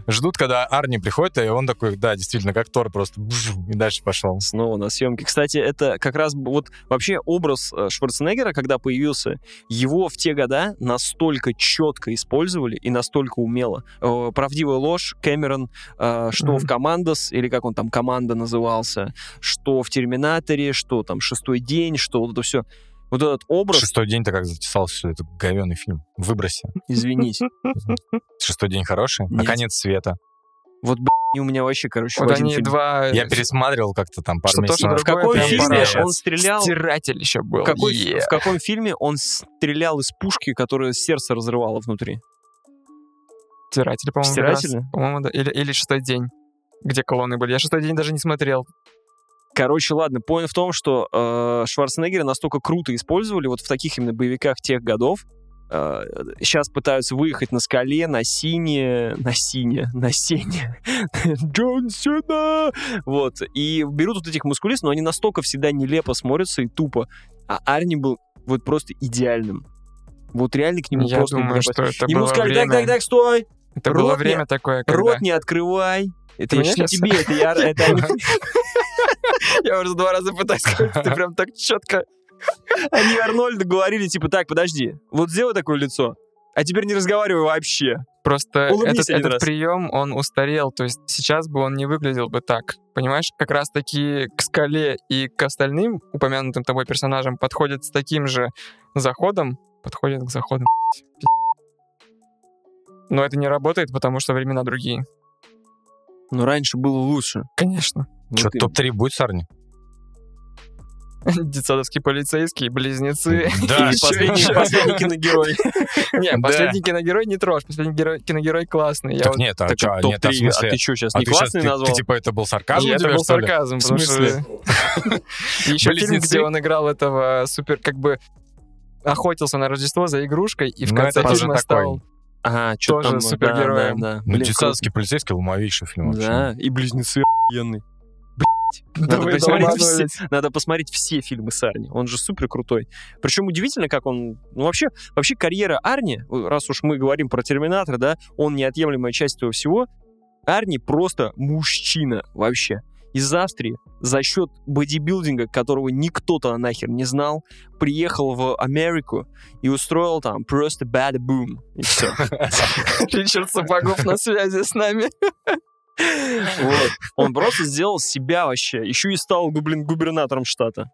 ждут, когда Арни приходит, и он такой, да, действительно, как Тор, просто и дальше пошел. Снова на съемке. Кстати, это как раз вот вообще образ э, Шварценеггера, когда появился, его в те года настолько четко использовали и настолько умело. Э, Правдивая ложь, Кэмерон, э, что Мгм. в Командос, или как он там, Команда назывался, что в Терминаторе, что там Шестой день, что вот это все. Вот этот образ, Шестой день-то как затесался все, это говенный фильм. Выброси. извините, Шестой день хороший, а конец света. вот б***ь, у меня вообще, короче, Вот они фильм. два... Я пересматривал как-то там пару Что то, месяцев что. В каком фильме он стрелял? Стиратель еще был. В, какой, Е. в каком фильме он стрелял из пушки, которая сердце разрывала внутри? Стиратель, по-моему, как раз. Стиратель? По-моему, да. Или, или шестой день, где колонны были. Я шестой день даже не смотрел. Короче, ладно, поинт в том, что э, Шварценеггера настолько круто использовали вот в таких именно боевиках тех годов. Э, сейчас пытаются выехать на скале, на сине, на сине, на сене. (laughs) Джон Сина! Вот. И берут вот этих мускулистов, но они настолько всегда нелепо смотрятся и тупо. А Арни был вот просто идеальным. Вот реально к нему Я просто не думаю, что это Ему было сказали, так, время... так, так, стой, Это было рот не- время такое, когда... рот не открывай. Это я не щас- тебе, это я, (laughs) Я уже два раза пытаюсь сказать, ты прям так четко... они Арнольду говорили, типа, так, подожди, вот сделай такое лицо, а теперь не разговаривай вообще. Просто Улыбнись этот, этот раз. прием, он устарел, то есть сейчас бы он не выглядел бы так. Понимаешь, как раз-таки к скале и к остальным упомянутым тобой персонажам подходит с таким же заходом, подходит к заходам. Но это не работает, потому что времена другие. Но раньше было лучше. Конечно. Что, Вот и- топ-3 будет, Сарни? (laughs) Детсадовские полицейские, близнецы. (laughs) Да, И последний, последний киногерой. (laughs) Не, последний киногерой не трожь, последний герой- киногерой классный. Я Так нет, а Так, чё, нет, а в топ-3, а смысле... ты что, сейчас А не классный назвал? ты, типа, это был сарказм это был что сарказм, В потому смысле? что... Еще фильм, Близнецы? где он играл этого супер, как бы охотился на Рождество за игрушкой, и в Ну, конце фильма такой. стал... Ага, что тоже там, супергероем. Да, да, да. Ну, Блин, детсадовский полицейский ломовейший фильм вообще. Да, и близнецы охуенный. Надо посмотреть, все, надо посмотреть все фильмы с Арни. Он же супер крутой. Причем удивительно, как он... Ну, вообще, вообще карьера Арни, раз уж мы говорим про Терминатора, да, он неотъемлемая часть этого всего. Арни просто мужчина вообще. Из Австрии за счет бодибилдинга, которого никто-то нахер не знал, приехал в Америку и устроил там просто bad boom. И все. (laughs) Ричард Сапогов на связи с нами. Вот. Он просто сделал себя вообще. Еще и стал, блин, губернатором штата.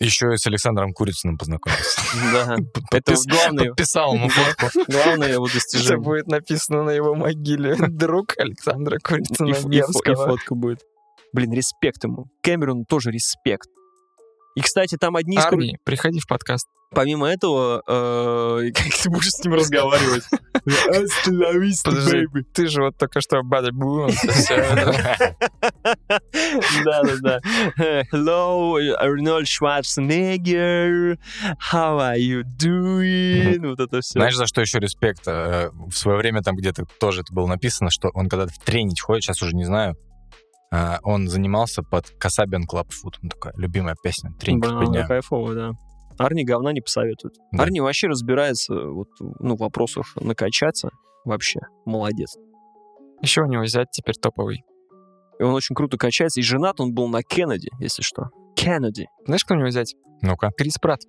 Еще и с Александром Курицыным познакомился. Да. Это главное, Подписал ему фотку. главное его Это достижение. будет написано на его могиле. (laughs) Друг Александра Курицына и фотка будет. Блин, респект ему. Кэмерону тоже респект. И, кстати, там одни из... кру- Арни, приходи в подкаст. Помимо этого, э, (laughs) как ты будешь с ним разговаривать? (laughs) Подожди, ты же вот только что это- Да-да-да. (laughs) Hello, Арнольд Шварценеггер. How are you doing? Вот это все. Знаешь, за что еще респект? Э, В свое время там где-то тоже это было написано, что он когда-то в тренить ходит, сейчас уже не знаю, он занимался под Касабиан Club Food. Ну, такая любимая песня. Тренить Да, поднял. кайфово, да. Арни говна не посоветует. Да. Арни вообще разбирается вот, ну, в вопросах накачаться. Вообще, молодец. Еще у него взять теперь топовый. И он очень круто качается. И женат он был на Кеннеди, если что. Кеннеди. Знаешь, кто у него взять? Ну-ка. Крис Пратт.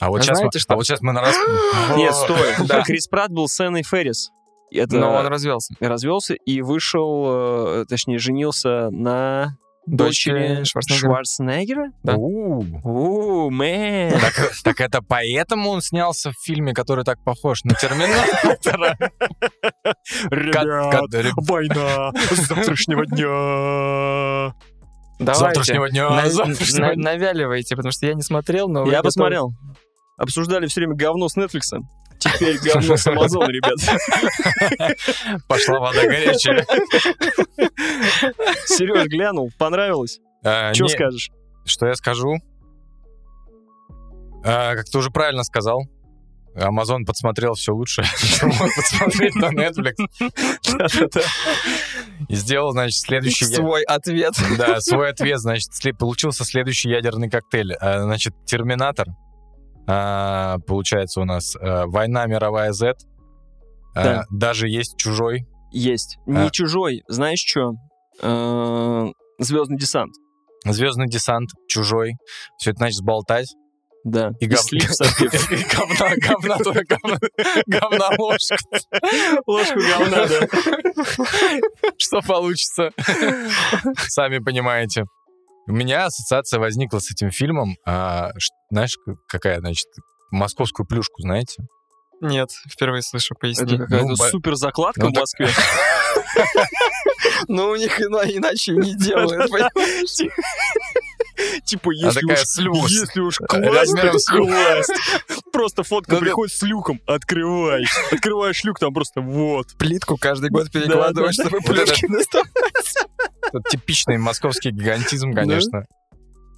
А вот А сейчас, знаете мы, что? а вот сейчас мы на раз... (gasps) Нет, стой. (laughs) Да. Крис Пратт был с Энной Феррис. Это Но он развелся. развелся и вышел, э, точнее, женился на Дочери Шварценеггера. Шварценеггера. Да. У, мэн. Так, так это поэтому он снялся в фильме, который так похож на Терминатора? Ребят, война с завтрашнего дня. Давайте. Завтрашнего дня. На- завтрашнего на- дня. навяливайте, потому что я не смотрел, но... Я готовы. посмотрел. Обсуждали все время говно с Netflix. Теперь говно (laughs) с Amazon, ребят. Пошла вода горячая. Сереж глянул, понравилось? А, Что не, скажешь? Что я скажу? А, как ты уже правильно сказал, Amazon подсмотрел все лучше, (laughs) что мог подсмотреть на Netflix. И сделал, значит, следующий... Свой ответ. Да, свой ответ, значит, получился следующий ядерный коктейль. А, Значит, Терминатор. А, Получается у нас а, Война мировая Z. А, Да. Даже есть Чужой. Есть. Не А. чужой. Знаешь что? Звездный десант. Звездный десант, Чужой. Все это, значит, сболтать. Да. И И гов- слив. (laughs) И говна, говна, туда, говна, говна ложка. Ложку говна, да. Что получится? Сами понимаете. У меня ассоциация возникла с этим фильмом. а, знаешь, какая, значит, московскую плюшку, знаете? Нет, впервые слышу, Это поясни. какая-то Ну, супер закладка ну, в Москве. (laughs) Ну, у них иначе не (laughs) делают, понимаешь? Типа, если такая уж слюз. Если уж Размером класть, с то класть. Просто фотка Ну, приходит с люком, открывай. Открываешь люк, там просто вот. Плитку каждый год да, чтобы Вот это- плюшки доставать. (laughs) Это типичный московский гигантизм, конечно.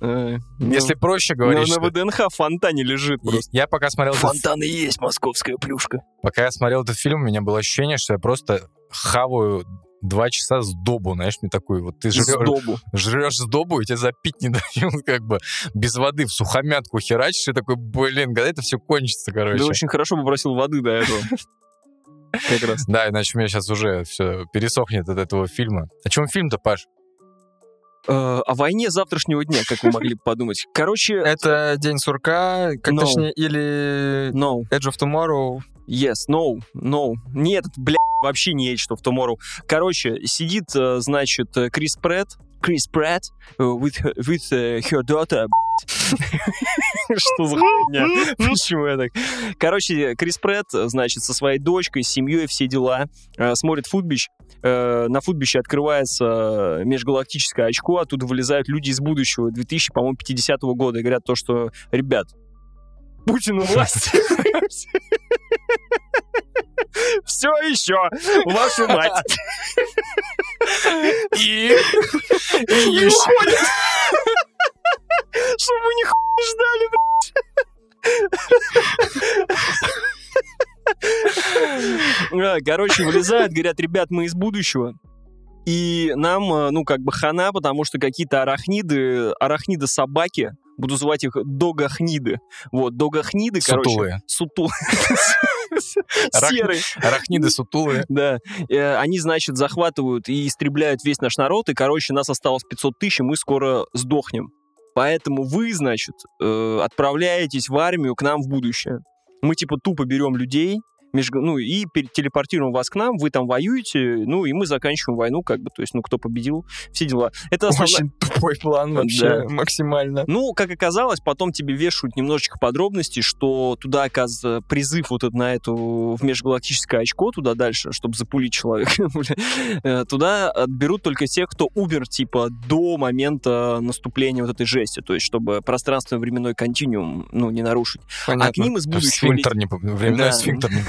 Если Если проще говорить, на ВДНХ в фонтане лежит просто. Я пока смотрел, Фонтан и есть московская плюшка. пока я смотрел этот фильм, у меня было ощущение, что я просто хаваю два часа сдобу, знаешь, мне такой, вот ты жрешь, добу. жрешь сдобу, и тебе запить не (laughs) дают, как бы без воды в сухомятку херачишь, и такой, блин, когда это все кончится, короче. Ты очень хорошо попросил воды до этого. (laughs) Как раз. Да, иначе у меня сейчас уже все пересохнет от этого фильма. О чем фильм-то, Паш? Э, О войне завтрашнего дня, как вы могли подумать. Короче, Это День сурка, как No. точнее, или no, Edge of Tomorrow. yes, no, no. Нет, бля, вообще не что в Tomorrow. Короче, сидит, э, значит, э, Крис Претт, Крис Претт э, with, her- with her daughter, (laughs) Что за хуйня? Почему я так? Короче, Крис Претт, значит, со своей дочкой, семьей, все дела, смотрит футбич. На футбище открывается межгалактическое очко, оттуда вылезают люди из будущего 2000, по-моему, 50 года и говорят то, что, ребят, Путин у власти. (laughs) Все еще, вашу мать. И... И уходит. Чтобы вы нихуя ждали, блядь. А, Короче, вылезают, говорят, ребят, мы из будущего. И нам, э, ну, как бы хана, потому что какие-то арахниды, арахниды-собаки, буду звать их догахниды. Вот, догахниды, короче. Сутулые. Сутулые. Серый. Арахниды сутулые. Да, Э, они, значит, захватывают и истребляют весь наш народ, и, короче, нас осталось 500 тысяч, и мы скоро сдохнем. Поэтому вы, значит, э, отправляетесь в армию к нам в будущее. Мы, типа, тупо берем людей, между- ну, и телепортируем вас к нам, вы там воюете, ну, и мы заканчиваем войну, как бы, то есть, ну, кто победил, все дела. Это основная- Очень тупой план вообще, Да. максимально. ну, как оказалось, потом тебе вешают немножечко подробностей, что туда, оказывается, призыв вот этот на эту в межгалактическое очко туда дальше, чтобы запулить человека, (laughs) э, туда отберут только тех, кто умер, типа, до момента наступления вот этой жести, то есть, чтобы пространственно-временной континуум, ну, не нарушить. А к Понятно. ним из будущего... Сфинктер не, временной Да. сфинктер не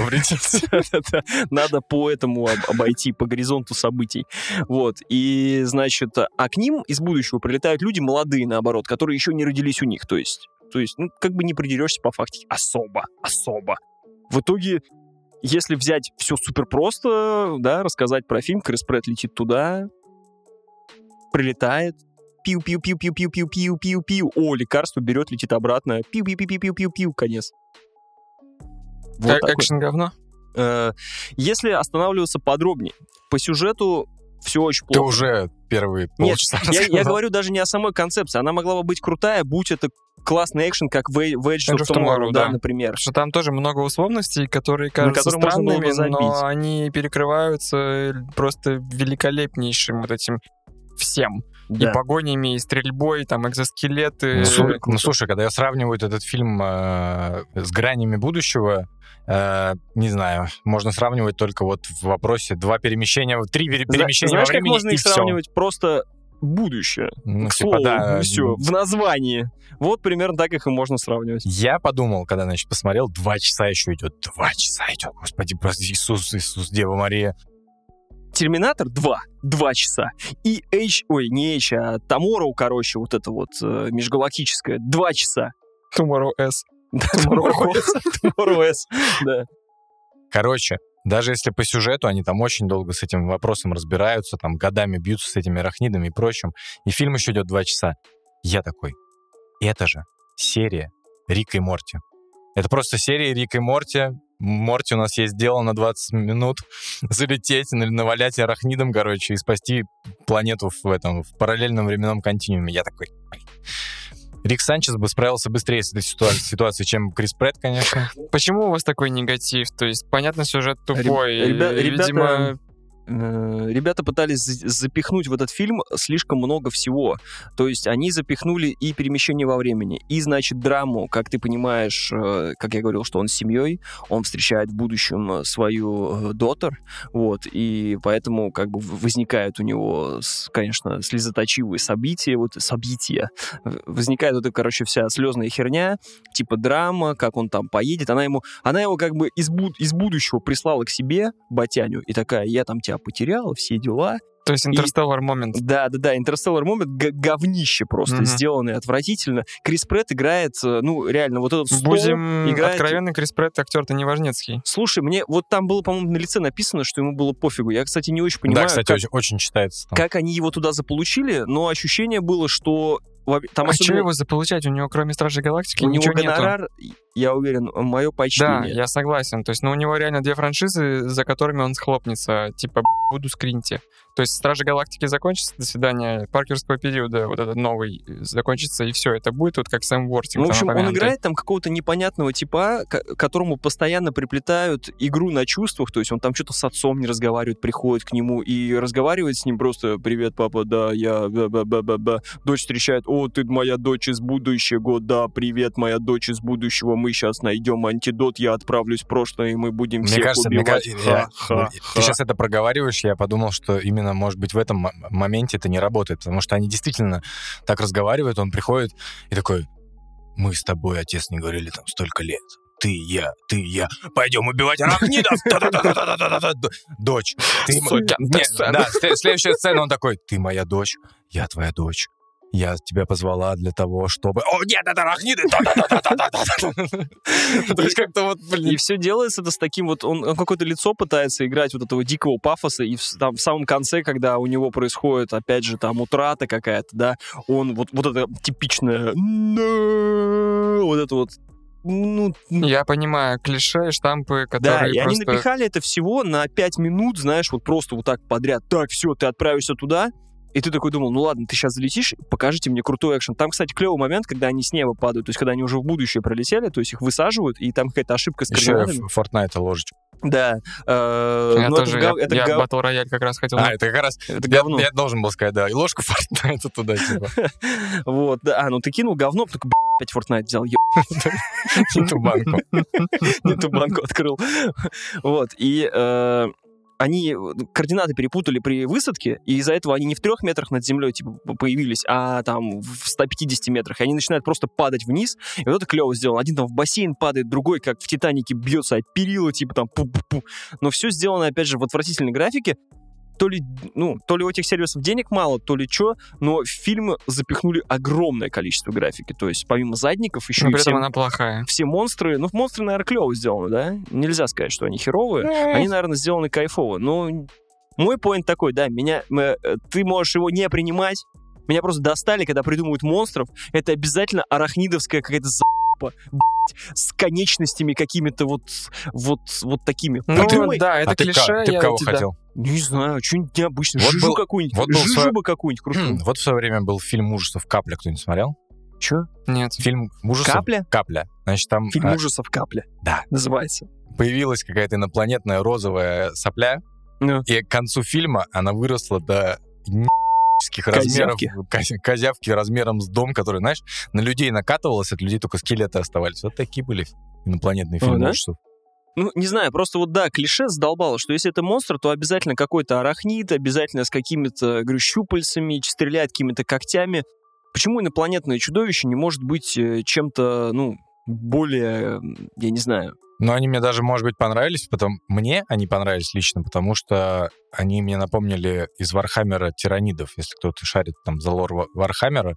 Да-да-да. (laughs) Надо по этому об- обойти, по горизонту событий. Вот. И, значит, а к ним из будущего прилетают люди молодые, наоборот, которые еще не родились у них. То есть, то есть ну, как бы не придерешься по фактике. Особо, особо. В итоге, если взять все супер просто, да, рассказать про фильм, Крис Претт летит туда, прилетает, пиу-пиу-пиу-пиу-пиу-пиу-пиу-пиу. О, лекарство берет, летит обратно. Пиу-пиу-пиу-пиу-пиу-пиу. Конец. Вот. Экшен говно. Э, Если останавливаться подробнее, по сюжету все очень Ты плохо. уже первые Нет, полчаса я, я рассказал. говорю даже не о самой концепции. Она могла бы быть крутая, будь это классный экшен, как в, Edge of Tomorrow, Tomorrow, да, да. например. Потому что там тоже много условностей, которые кажутся которые можно было бы странными, но они перекрываются просто великолепнейшим вот этим всем. Да. И погонями, и стрельбой, там, экзоскелеты. Ну, Супер слу- круто. ну, слушай, когда я сравниваю этот фильм э, с гранями будущего, э, не знаю, можно сравнивать только вот в вопросе два перемещения, три перемещения Знаешь, во как времени можно и их сравнивать? Просто будущее. Ну, К типа, слову, да, все, в названии. Вот примерно так их и можно сравнивать. Я подумал, когда, значит, посмотрел, два часа еще идет, два часа идет, господи, Иисус, Иисус, Дева Мария. Терминатор 2, 2 часа. И H, ой, не H, а Tomorrow, короче, вот это вот э, межгалактическое, 2 часа. Tomorrow S. (laughs) Tomorrow S. (laughs) Tomorrow S, да. Короче, даже если по сюжету они там очень долго с этим вопросом разбираются, там годами бьются с этими арахнидами и прочим, и фильм еще идет два часа, я такой, это же серия Рика и Морти. Это просто серия Рика и Морти. Морти у нас есть дело на 20 минут (laughs) залететь, на- навалять арахнидом, короче, и спасти планету в этом, в параллельном временном континууме. Я такой. Рик Санчес бы справился быстрее с этой ситуа- ситуацией, чем Крис Претт, конечно. Почему у вас такой негатив? То есть, понятно, сюжет тупой. Ребя- и, ребята- Видимо, Ребята пытались за- запихнуть в этот фильм слишком много всего. То есть они запихнули и перемещение во времени, и, значит, драму. Как ты понимаешь, э, как я говорил, что он с семьей, он встречает в будущем э, свою э, дотер, вот, и поэтому как бы в- возникают у него, конечно, слезоточивые события, вот события. Возникает вот эта, короче, вся слезная херня, типа драма, как он там поедет. Она ему, она его как бы из, буд- из будущего прислала к себе, Батяню, и такая, я там тебя потеряла, все дела. То есть интерстеллар момент. Да, да, да, Интерстеллар момент г- говнище просто Мгм. сделанный отвратительно. Крис Прэтт играет, э, ну, реально, вот этот стол Будем играет... откровенны, Крис Прэтт актер-то не важнецкий. Слушай, мне вот там было, по-моему, на лице написано, что ему было пофигу. Я, кстати, не очень понимаю, да, кстати, как, очень, очень читается там. как они его туда заполучили, но ощущение было, что там а особенно- что его заполучать? У него кроме Стражей Галактики у него ничего нету. гонорар, я уверен, мое Да, почтение. я согласен. То есть, ну, у него реально две франшизы, за которыми он схлопнется. Типа, «Б***ь, буду скриньте. То есть, Стражи Галактики закончится, до свидания. Паркерского периода, вот этот новый, э, закончится, и все. Это будет вот как Сэм Уортинг. Ну, в общем, он играет там какого-то непонятного типа, ко- которому постоянно приплетают игру на чувствах, то есть он там что-то с отцом не разговаривает, приходит к нему и разговаривает с ним просто «Привет, папа, да, я...» ба-ба-ба-ба-ба». Дочь встречает «О, ты моя дочь из будущего, да, привет, моя дочь из будущего, мы сейчас найдем антидот, я отправлюсь в прошлое, и мы будем Мне всех кажется, мне убивать». кажется, я- Ха-ха-ха. ты сейчас это проговариваешь, я подумал, что именно, может быть, в этом моменте это не работает, потому что они действительно так разговаривают, он приходит и такой, мы с тобой, отец, не говорили там столько лет. Ты, я, ты, я. Пойдем убивать арахнидов! Дочь, ты... Да, следующая сцена, он такой, ты моя дочь, я твоя дочь. Я тебя позвала для того, чтобы... О, нет, это арахниды! (laughs) То есть как-то вот, блин, И все делается это с таким вот, он, какое-то лицо пытается играть вот этого дикого пафоса, и там в самом конце, когда у него происходит, опять же, там утрата какая-то, да, он вот, вот это типичное вот это вот, ну, Я понимаю, клише, штампы, да, которые и они просто... напихали это всего на 5 минут, знаешь, вот просто вот так подряд. Так, все, ты отправишься туда, и ты такой думал, ну ладно, ты сейчас залетишь, покажите мне крутой экшен. Там, кстати, клевый момент, когда они с неба падают, то есть когда они уже в будущее пролетели, то есть их высаживают, и там какая-то ошибка с еще Fortnite ложечку. Да. э, Я это тоже, гов- я, это я гов- Battle Royale как раз хотел... А, это как раз... это Я, говно. я должен был сказать, да, и ложку (laughs) Fortnite туда, типа. (laughs) Вот, да. А, ну ты кинул говно, только опять Fortnite взял, (laughs) Не ту банку. не ту банку открыл. Вот, и э, они э, координаты перепутали при высадке, и из-за этого они не в трех метрах над землей типа появились, а там в 150 метрах, и они начинают просто падать вниз, и вот это клево сделано. Один там в бассейн падает, другой, как в Титанике, бьется от перила, типа там пу-пу-пу. Но все сделано, опять же, в отвратительной графике, то ли, ну, то ли у этих сервисов денег мало, то ли что, но в фильмы запихнули огромное количество графики. То есть помимо задников еще Но и при все, она плохая. все монстры, ну, монстры, наверное, клево сделаны, да? Нельзя сказать, что они херовые. Они, наверное, сделаны кайфово. Но мой поинт такой, да, меня, э, ты можешь его не принимать. Меня просто достали, когда придумывают монстров. Это обязательно арахнидовская какая-то за***па, блядь, с конечностями какими-то вот, вот, вот такими. Ну, Придумай- да, это а ты, клише. ты я кого тебя- хотел? Не знаю, что-нибудь необычное. Вот Жижу был- какую-нибудь. вот был Жижу свой- бы какую-нибудь крутую. Вот в свое время был фильм ужасов «Капля», кто-нибудь смотрел? Че? Нет. Фильм ужасов Капля? «Капля». Значит, там Фильм а, ужасов «Капля» да. называется. появилась какая-то инопланетная розовая сопля, Ну. и к концу фильма она выросла до размеров, Козявки. коз- козявки размером с дом, который, знаешь, на людей накатывалось, от людей только скелеты оставались. Вот такие были инопланетные фильмы да? ужасов. Ну, не знаю, просто вот да, клише задолбало, что если это монстр, то обязательно какой-то арахнид, обязательно с какими-то, говорю, щупальцами, стреляет какими-то когтями. Почему инопланетное чудовище не может быть э, чем-то, ну, более, я не знаю, Но они мне даже, может быть, понравились, потом мне они понравились лично, потому что они мне напомнили из Вархаммера тиранидов, если кто-то шарит там за лор Ва- Вархаммера.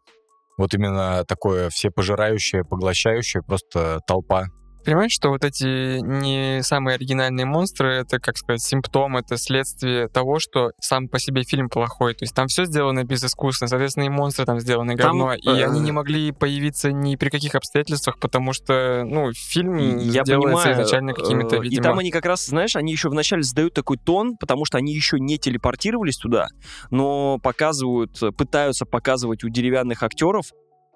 Вот именно такое всепожирающее, поглощающее, просто толпа. Понимаешь, что вот эти не самые оригинальные монстры, это, как сказать, симптом, это следствие того, что сам по себе фильм плохой. То есть там все сделано безыскусно, соответственно, и монстры там сделаны Там, говно. И э, они не могли появиться ни при каких обстоятельствах, потому что, ну, фильм Я делается понимаю, изначально какими-то, э, видимо... И там они как раз, знаешь, они еще вначале задают такой тон, потому что они еще не телепортировались туда, но показывают, пытаются показывать у деревянных актеров,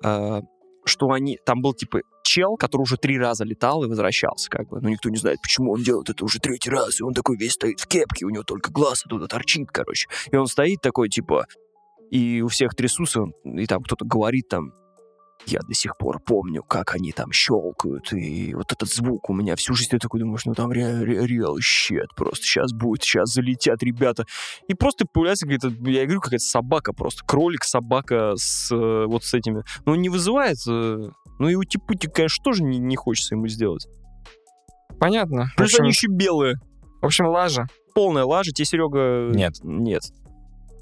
э, что они... Там был, типа, чел, который уже три раза летал и возвращался, как бы. Но никто не знает, почему он делает это уже третий раз, и он такой весь стоит в кепке, у него только глаз оттуда торчит, короче. И он стоит такой, типа, и у всех трясутся, и там кто-то говорит там, я до сих пор помню, как они там щелкают, и вот этот звук у меня всю жизнь ты такой думаешь, ну там ре- ре- реал щет просто, сейчас будет, сейчас залетят ребята. И просто появляется какая-то, я говорю, какая-то собака просто, кролик, собака с э, вот с этими. Но он не вызывает, э, ну и утипутик, конечно, тоже не, не хочется ему сделать. Понятно. Плюс общем, они еще белые. в общем, лажа. Полная лажа, тебе, Серега... Нет. Нет.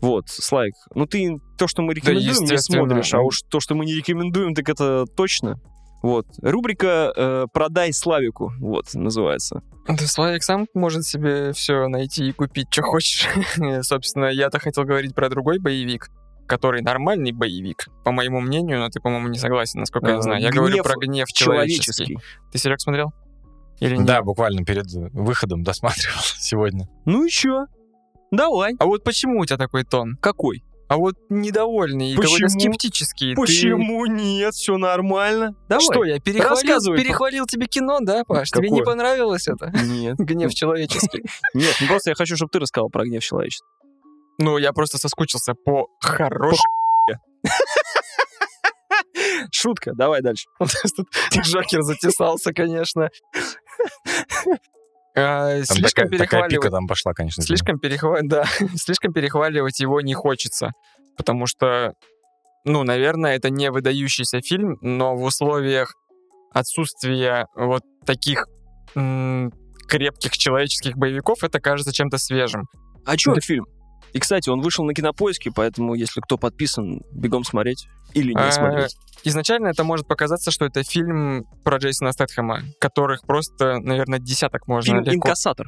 Вот, Слайк, ну ты то, что мы рекомендуем, не естественно. смотришь, а уж то, что мы не рекомендуем, так это точно. Вот. Рубрика э, «Продай Славику», вот, называется. Да Славик сам может себе все найти и купить, что хочешь. (laughs) Собственно, я-то хотел говорить про другой боевик, который нормальный боевик, по моему мнению, но ты, по-моему, не согласен, насколько Э, я знаю. Я говорю про гнев человеческий. Человеческий. Ты Серег смотрел? Или нет? Да, буквально перед выходом досматривал (laughs) сегодня. Ну и чё? Давай. А вот почему у тебя такой тон? Какой? А вот недовольный и Почему? какой-то скептический. Ты- Почему нет? Все нормально. Давай. Что, я перехвалил, Рассказывай. перехвалил тебе кино, да, Паш? Тебе не Какое? понравилось это? Нет. (laughs) Гнев человеческий. Нет, ну просто я хочу, чтобы ты рассказал про гнев человечества. Ну, я просто соскучился по хорошему. (laughs) Шутка, давай дальше. (laughs) Тут Жакер затесался, конечно. А, Там Слишком такая, такая пика перехваливать. там пошла, конечно. Слишком перехва- (laughs) да, слишком перехваливать его не хочется, потому что, ну, наверное, это не выдающийся фильм, но в условиях отсутствия вот таких м, крепких человеческих боевиков это кажется чем-то свежим. А чё этот фильм? И, кстати, он вышел на кинопоиске, поэтому, если кто подписан, бегом смотреть или не А, смотреть. Изначально это может показаться, что это фильм про Джейсона Стэтхэма, которых просто, наверное, десяток можно Фильм легко- «Инкассатор».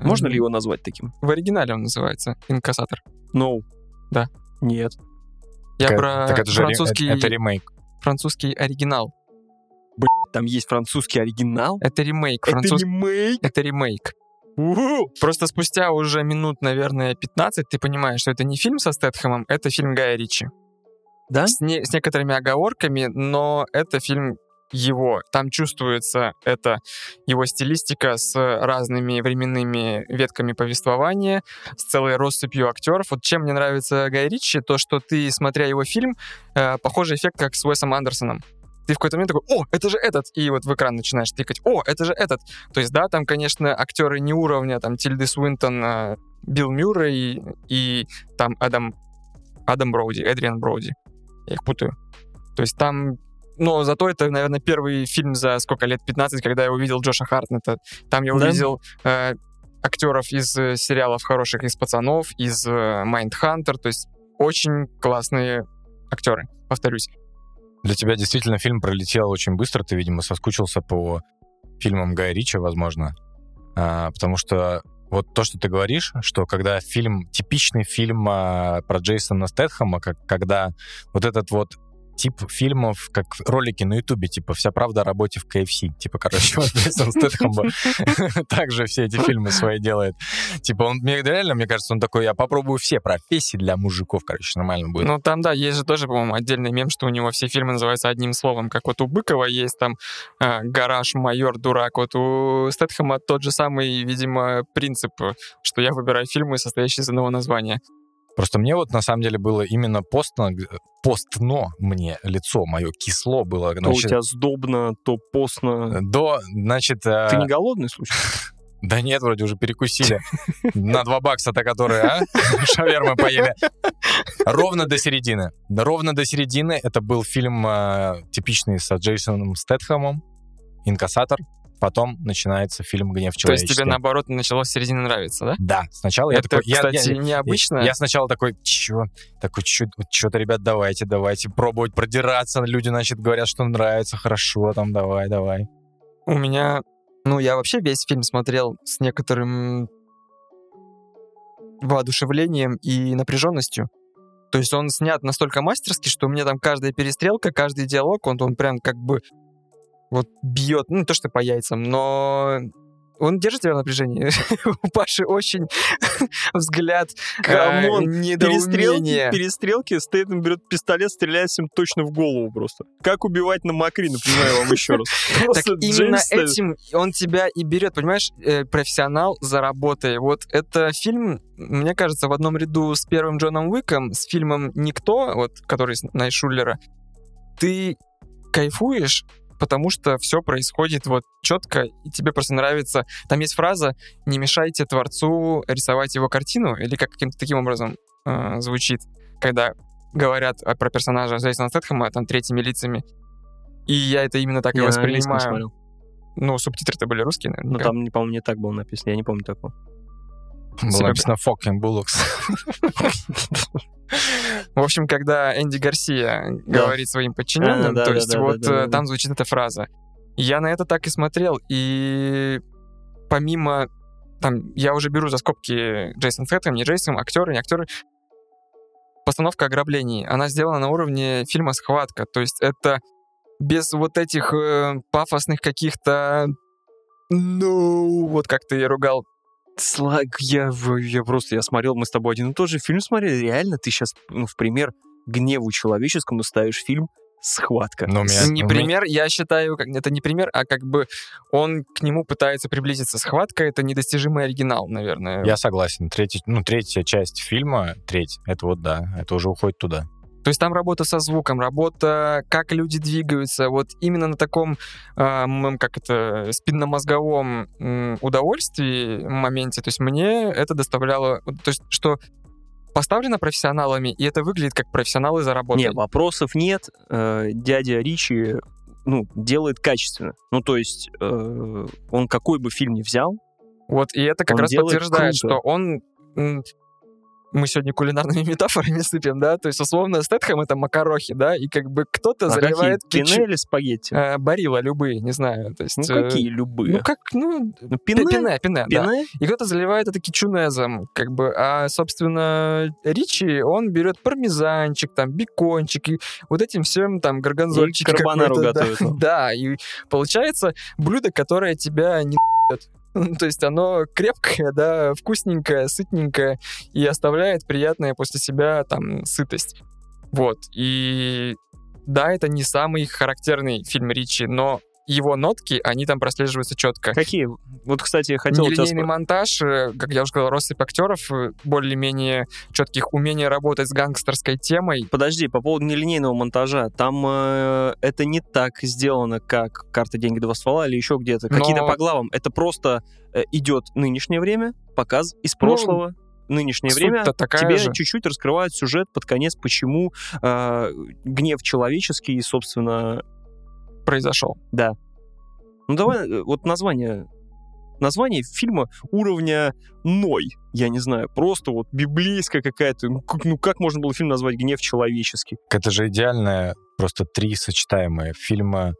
Можно ли его назвать таким? В оригинале он называется «Инкассатор». No. Да. Нет. Я Так, про так это же французский, это ремейк. французский оригинал. Там есть французский оригинал. Это ремейк. Это француз- ремейк. Это ремейк. Просто спустя уже минут, наверное, 15 ты понимаешь, что это не фильм со Стэтхэмом, это фильм Гая Ричи. Да? С, не- с некоторыми оговорками, но это фильм его. Там чувствуется это его стилистика с разными временными ветками повествования, с целой россыпью актеров. Вот чем мне нравится Гай Ричи, то, что ты, смотря его фильм, э, похожий эффект, как с Уэсом Андерсоном. Ты в какой-то момент такой, о, это же этот, и вот в экран начинаешь тыкать, о, это же этот. То есть, да, там, конечно, актеры не уровня, там, Тильды Свинтон, э, Билл Мюррей и там Адам, Адам Броуди, Эдриан Броуди. Я их путаю. То есть там но зато это, наверное, первый фильм за сколько лет, 15, когда я увидел Джоша Хартнета. Там я Да? увидел э, актеров из э, сериалов хороших, из «Пацанов», из э, «Майндхантер», то есть очень классные актеры, повторюсь. Для тебя действительно фильм пролетел очень быстро. Ты, видимо, соскучился по фильмам Гая Ричи, возможно. А, потому что вот то, что ты говоришь, что когда фильм, типичный фильм а, про Джейсона Стэтхэма, как, когда вот этот вот тип фильмов, как ролики на Ютубе, типа «Вся правда о работе в KFC». Типа, короче, вот (laughs) Джейсон Стэтхэм (laughs) также все эти фильмы свои делает. Типа, он, мне реально, мне кажется, он такой, я попробую все профессии для мужиков, короче, нормально будет. Ну, там, да, есть же тоже, по-моему, отдельный мем, что у него все фильмы называются одним словом, как вот у Быкова есть там э, «Гараж», «Майор», «Дурак». Вот у Стэтхэма тот же самый, видимо, принцип, что я выбираю фильмы, состоящие из одного названия. Просто мне вот на самом деле было именно постно, постно мне лицо мое кисло было. То у тебя сдобно, то постно. До, значит, э, Ты не голодный, слушай? (laughs) да нет, вроде уже перекусили на два бакса-то, которые, а, (laughs) шавермы поели. Ровно до середины. Ровно до середины это был фильм э, типичный с Джейсоном Стэтхэмом, «Инкассатор». Потом начинается фильм «Гнев То есть тебе, человеческий». наоборот, начало с середины нравиться, да? Да, сначала я Это, такой... я- я- кстати, необычно. Я сначала такой, чё? Такой, что-то, ребят, давайте, давайте пробовать продираться. Люди, значит, говорят, что нравится, хорошо, там, давай, давай. У меня... Ну, я вообще весь фильм смотрел с некоторым воодушевлением и напряженностью. То есть он снят настолько мастерски, что мне там каждая перестрелка, каждый диалог, он, он прям как бы вот бьет, ну, не то что по яйцам, но он держит тебя в напряжении. (laughs) У Паши очень (laughs) взгляд э, Come on, Перестрелки, перестрелки, Стейтем берет пистолет, стреляет всем точно в голову просто. Как убивать на Макри, напоминаю вам еще раз. (laughs) Так именно этим он тебя и берет, понимаешь, э, профессионал за работой. Вот это фильм, мне кажется, в одном ряду с первым Джоном Уиком, с фильмом «Никто», вот, который с Найшулера, ты кайфуешь, потому что все происходит вот четко, и тебе просто нравится. Там есть фраза «Не мешайте творцу рисовать его картину», или как каким-то таким образом э, звучит, когда говорят э, про персонажа Джейсона Стэтхэма там третьими лицами. И я это именно так и Я английском воспринимаю. Ну, субтитры-то были русские, Ну, наверняка. там, не, по-моему, не так было написано. Я не помню такого. Написано fucking bullocks. В общем, когда Энди Гарсия говорит своим подчиненным, то есть вот э, там звучит эта фраза. Я на это так и смотрел, и помимо там, я уже беру за скобки Джейсон Стэттем, не Джейсон, актеры, не актеры. Постановка ограблений, она сделана на уровне фильма «Схватка», то есть это без вот этих э, пафосных каких-то ну, вот как ты ругал я, я просто, я смотрел, мы с тобой один и тот же фильм смотрели. Реально, ты сейчас, ну, в пример гневу человеческому ставишь фильм «Схватка». Ну, у меня- Не у меня- пример, я считаю, как- это не пример, а как бы он к нему пытается приблизиться. Схватка — это недостижимый оригинал, наверное. Я согласен. Третья, ну, третья часть фильма, треть, это вот да, это уже уходит туда. То есть там работа со звуком, работа, как люди двигаются, вот именно на таком, м, как это, спинномозговом удовольствии моменте, то есть мне это доставляло, то есть что поставлено профессионалами, и это выглядит как профессионалы заработали. Не, вопросов нет. Э, Дядя Ричи, ну, делает качественно. Ну, то есть, э, он какой бы фильм ни взял, Вот, и это как Он раз подтверждает, круто. что он... Мы сегодня кулинарными (laughs) метафорами сыпем, да? То есть, условно, Стэтхэм — это макарохи, да? И как бы кто-то а заливает какие? кетчуп... Пине или спагетти? э, барилла любые, не знаю. То есть, ну, э, какие любые? Ну, как, ну, Ну, пине, пине? пине, пине, да. И кто-то заливает это кетчунезом, как бы, а, собственно, Ричи, он берет пармезанчик, там, бекончик, и вот этим всем, там, горгонзольчики И карбонару да. готовит он. (laughs) Да, и получается блюдо, которое тебя не (laughs) (laughs) то есть оно крепкое, да, вкусненькое, сытненькое и оставляет приятное после себя там сытость. Вот. И да, это не самый характерный фильм Ричи, но его нотки, они там прослеживаются четко. Какие? Вот, кстати, хотел тебя Нелинейный спро- монтаж, э, как я уже сказал, россыпь актеров, э, более-менее четких, умение работать с гангстерской темой. Подожди, по поводу нелинейного монтажа. Там э, это не так сделано, как «Карта, деньги, два ствола» или еще где-то. Какие-то по главам. Это просто э, идет нынешнее время, показ из прошлого. Нынешнее время такая тебе же. чуть-чуть раскрывают сюжет под конец, почему э, гнев человеческий, собственно, произошел. да. Ну давай, э, вот название название фильма уровня Ной, я не знаю, просто вот библейская какая-то, ну как, ну как можно было фильм назвать «Гнев человеческий»? Это же идеальное, просто три сочетаемые фильмы.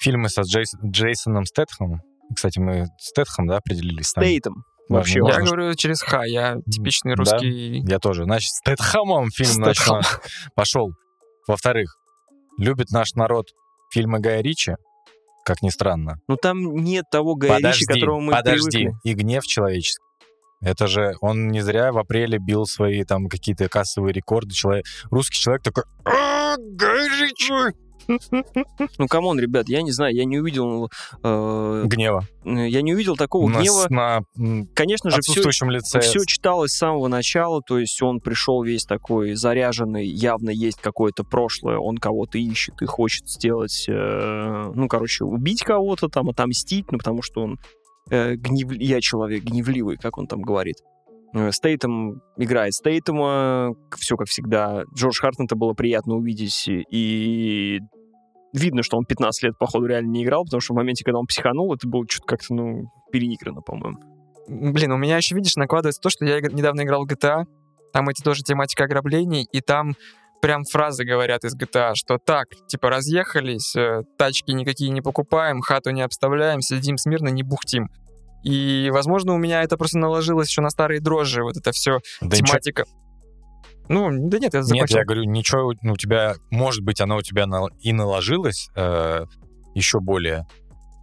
Фильмы со Джейс- Джейсоном Стэтхэмом. Кстати, мы Стэтхэм, да, определились? Стейтом. Вообще, важно, Я что- говорю через Х, я типичный Да? русский. Я тоже. Значит, Стэтхэмом фильм Стэтхэм. начал. пошел. Во-вторых, любит наш народ фильмы Гая Ричи, как ни странно. Ну там нет того Гая Ричи, подожди, к которому мы подожди. привыкли. И гнев человеческий. Это же он не зря в апреле бил свои там какие-то кассовые рекорды. Человек, русский человек такой... «А, Гай Ричи!» Ну come on, ребят, я не знаю, я не увидел, э, Гнева. я не увидел такого На, гнева. на Конечно же, все, лице. все читалось с самого начала, то есть он пришел весь такой заряженный, явно есть какое-то прошлое, он кого-то ищет и хочет сделать, э, ну, короче, убить кого-то, там, отомстить, ну, потому что он э, гнев... я человек гневливый, как он там говорит. Э, Стейтем играет Стейтема, все как всегда. Джоша Хартнетта было приятно увидеть, и видно, что он 15 лет, походу, реально не играл, потому что в моменте, когда он психанул, это было что-то как-то, ну, переиграно, по-моему. Блин, у меня еще, видишь, накладывается то, что я недавно играл в GTA, там эти тоже тематика ограблений, и там прям фразы говорят из GTA, что так, типа, разъехались, э, тачки никакие не покупаем, хату не обставляем, сидим смирно, не бухтим. И, возможно, у меня это просто наложилось еще на старые дрожжи, вот это все Да ничего- тематика. Ну, да нет, я Нет, закончил. я говорю, ничего, ну, у тебя, может быть, оно у тебя и наложилось э, еще более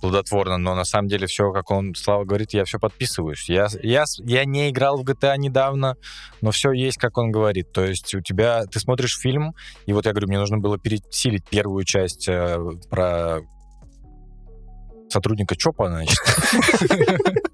плодотворно, но на самом деле все, как он, Слава говорит, я все подписываюсь. Я, я, я не играл в GTA недавно, но все есть, как он говорит. То есть у тебя, ты смотришь фильм, и вот я говорю, мне нужно было пересилить первую часть э, про сотрудника ЧОПа, значит. (laughs)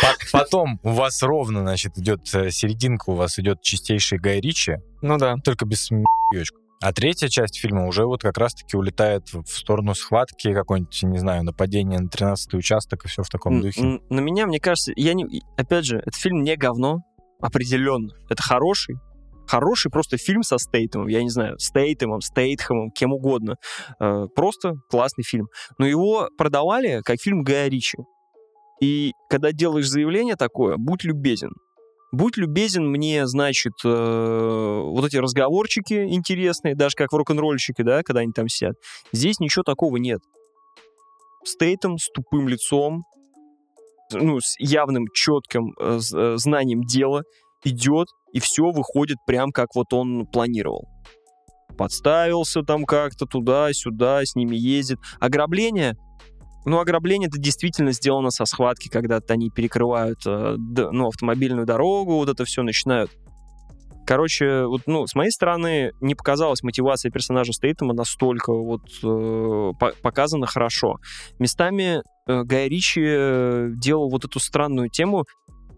По- Потом у вас ровно, значит, идет э, серединка, у вас идет чистейший Гай Ричи, Ну да. только без смеёчку. А третья часть фильма уже вот как раз-таки улетает в сторону схватки, какой-нибудь, не знаю, нападение на 13-й участок и все в таком духе. На меня, мне кажется, я не... Опять же, этот фильм не говно, определенно. Это хороший, хороший просто фильм со Стейтемом, я не знаю, Стейтемом, Стейтхэмом, кем угодно. Э, Просто классный фильм. Но его продавали как фильм Гая Ричи. И когда делаешь заявление такое, будь любезен. Будь любезен мне, значит, э, вот эти разговорчики интересные, даже как в рок-н-ролльщике, да, когда они там сидят. Здесь ничего такого нет. Стейтом с тупым лицом, ну, с явным, четким э, э, знанием дела идет, и все выходит прям как вот он планировал. Подставился там как-то туда-сюда, с ними ездит. Ограбление, ну, ограбление это действительно сделано со схватки, когда они перекрывают э, ну, автомобильную дорогу, вот это все начинают. Короче, вот, ну, с моей стороны, не показалась мотивация персонажа Стейтема настолько вот э, по- показана хорошо. Местами э, Гай Ричи э, делал вот эту странную тему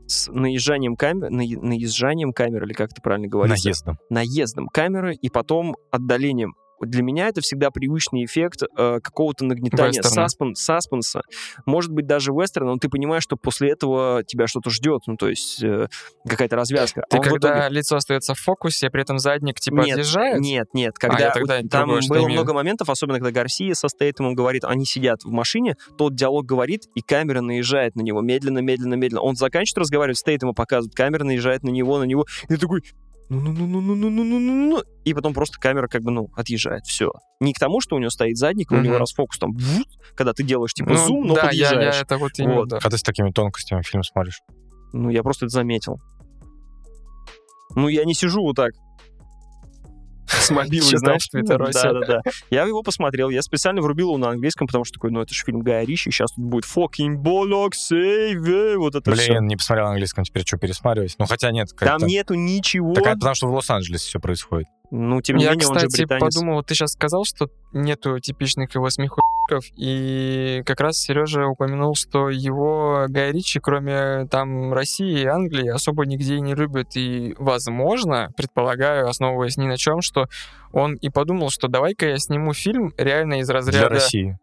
с наезжанием камеры, наезжанием камеры, или как это правильно говорится? Наездом. наездом камеры и потом отдалением. Для меня это всегда привычный эффект э, какого-то нагнетания Вестерна. саспен- саспенса. Может быть, даже вестерна, но ты понимаешь, что после этого тебя что-то ждет, ну, то есть э, какая-то развязка. Ты А когда итоге- лицо остается в фокусе, а при этом задник типа Нет, отъезжает? Нет, нет, А, когда я тогда у- там было имею. много моментов, особенно когда Гарсия со Стейтемом говорит, они сидят в машине, тот диалог говорит, и камера наезжает на него медленно, медленно, медленно. Он заканчивает разговаривать, Стейтема показывает, камера наезжает на него, на него, и ты такой, ну-ну-ну-ну-ну-ну-ну-ну, и потом просто камера как бы, ну, отъезжает, все. Не к тому, что у него стоит задник, у него расфокус там, когда ты делаешь типа Ну, зум, но да, я, подъезжаешь. я это вот. Когда с такими тонкостями фильм смотришь? Ну, я просто это заметил. Ну, я не сижу вот так (laughs) с мобилой, Читал знаешь. в Твиттеросе. Да, да, да. Я его посмотрел, я специально врубил его на английском, потому что такой, ну, это же фильм Гая Ричи, сейчас тут будет fucking bollock, save, вот это все. Блин, не посмотрел на английском, теперь что, пересматривать? Ну, хотя нет. Там нету ничего. Так, это потому что в Лос-Анджелесе все происходит. Ну, тем не Я, менее, он же кстати, британец. подумал, ты сейчас сказал, что нету типичных его смехуёков, и как раз Сережа упомянул, что его Гай Ричи, кроме там России и Англии, особо нигде и не любит, и, возможно, предполагаю, основываясь ни на чем, что он и подумал, что давай-ка я сниму фильм реально из Для разряда... России.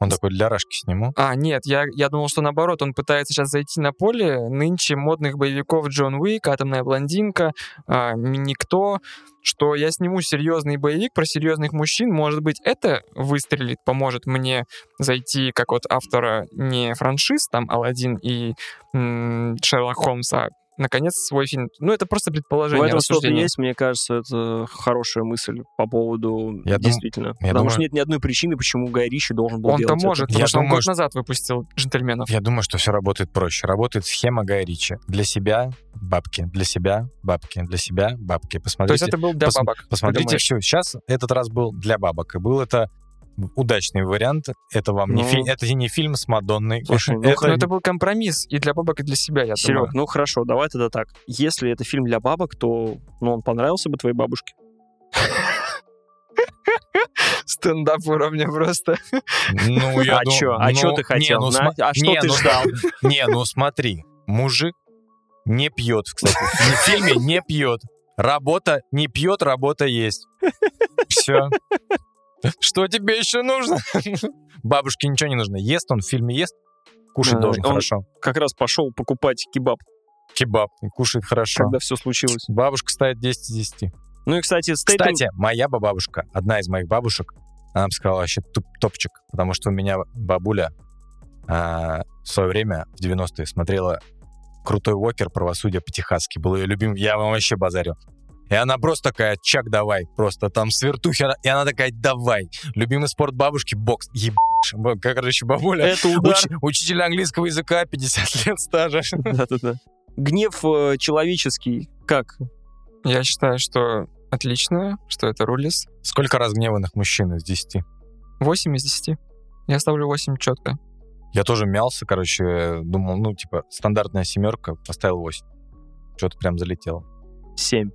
Он такой, для Рашки сниму. А, нет, я, я думал, что наоборот, он пытается сейчас зайти на поле нынче модных боевиков Джон Уик, Атомная блондинка, а, Никто, что я сниму серьезный боевик про серьезных мужчин, может быть, это выстрелит, поможет мне зайти как от автора не франшиз, там, Алладин и м, Шерлок Холмс, а наконец свой фильм. Ну, это просто В предположение, этом что-то есть, мне кажется, это хорошая мысль по поводу Я дум- действительно. я Потому думаю- что нет ни одной причины, почему Гай Ричи должен был Он-то делать это. может, потому Я что он думаю, год что- назад выпустил «Джентльменов». Я думаю, что все работает проще. Работает схема Гая Ричи. Для себя бабки, для себя бабки, для себя бабки. То есть Посмотрите, это был для пос- бабок. посмотрите все. Сейчас этот раз был для бабок. И был это удачный вариант. Это вам не Ну. фильм, это не фильм с Мадонной. Слушай, (laughs) ну, это Но это был компромисс и для бабок, и для себя, я Серег, думаю. ну хорошо, давай тогда так. Если это фильм для бабок, то ну, он понравился бы твоей бабушке. (laughs) Стендап уровня просто. Ну, (laughs) я а дум- чё? А ну, чё ты не, хотел? ну, на? сма- А что не, ты ну, ждал? Не, ну смотри, мужик не пьет, кстати. В фильме не пьет. Работа не пьет, работа есть. Все. Что тебе еще нужно? (laughs) Бабушке ничего не нужно. Ест он в фильме ест, кушать должен хорошо. Как раз пошел покупать кебаб, Кебаб, кушает хорошо. когда все случилось. Бабушка ставит 10 из 10. Ну и, кстати, Стейтем... Кстати, моя бабушка, одна из моих бабушек, она бы сказала вообще туп- топчик, потому что у меня бабуля а, в свое время, в 90-е, смотрела «Крутой Уокер. Правосудие по-техасски». Был ее любим, я вам вообще базарю. И она просто такая, чак, давай, просто там свертухи, и она такая, давай. Любимый спорт бабушки — бокс. Ебать. Б- Как, короче, бабуля, Это удар. уч- учитель английского языка, 50 (laughs) лет стажа. Да-да-да. Гнев э, человеческий, как? Я считаю, что отлично, что это рулис. Сколько разгневанных мужчин из 10? 8 из 10. Я ставлю 8 четко. Я тоже мялся, короче, думал, ну, типа, стандартная семерка, поставил 8. Что-то прям залетело. Семь.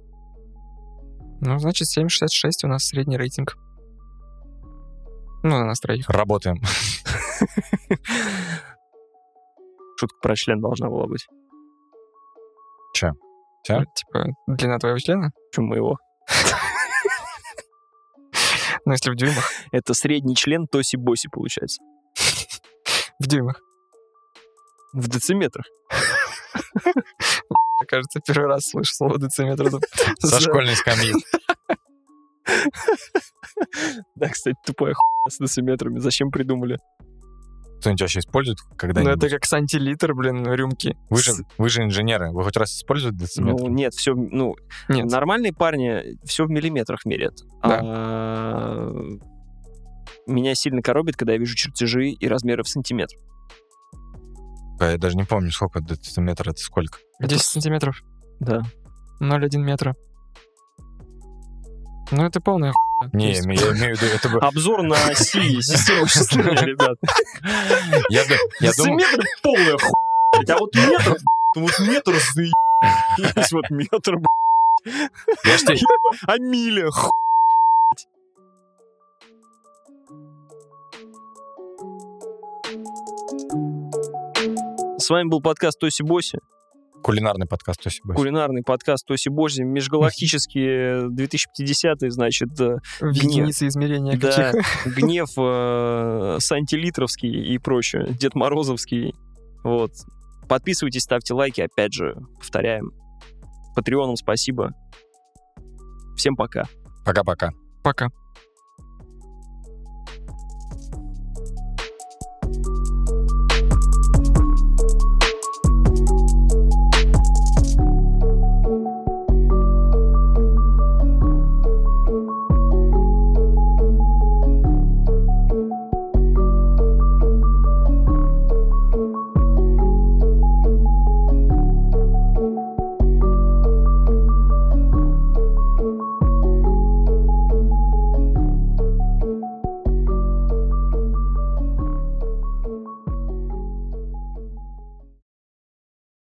Ну, значит, 7,66 у нас средний рейтинг. Ну, на нас троих. Работаем. (laughs) Шутка про член должна была быть. Всё? Типа, длина твоего члена? Чем моего? (laughs) Ну, если в дюймах. Это средний член Тоси-Боси, получается. В дюймах. В дециметрах. (laughs) Кажется, первый раз слышу слово дециметр. (laughs) Со За- школьной скамьи. (laughs) Да, кстати, тупая хуйня с дециметрами. Зачем придумали? Кто-нибудь вообще использует Ну, когда-нибудь? это как сантилитр, блин, рюмки. Вы же, вы же инженеры. Вы хоть раз используете дециметр? Ну, нет, все, ну, Нет. нормальные парни все в миллиметрах мерят. Да. А, Меня сильно коробит, когда я вижу чертежи и размеры в сантиметр. А Я даже не помню, сколько дециметр это сколько. 10 сантиметров. Да. 0,1 метра. Ну, это полная хуйня. Не, есть- я имею в виду, это бы... Обзор на оси системы вычисления, (laughs) ребят. Я, я думал, Дециметр полная хуйня. А вот метр, ну вот метр заеб. (laughs) Есть вот метр, блядь. а миля ху- С вами был подкаст Тоси Боси, кулинарный подкаст Тоси Боси. кулинарный подкаст Тоси Боси, межгалактические (laughs) 2050 значит, э, В единицы измерения да, (laughs) гнев э, Сантилитровский и прочее, Дед Морозовский. Вот. Подписывайтесь, ставьте лайки, опять же, повторяем. Патреонам спасибо. Всем пока. Пока-пока. Пока.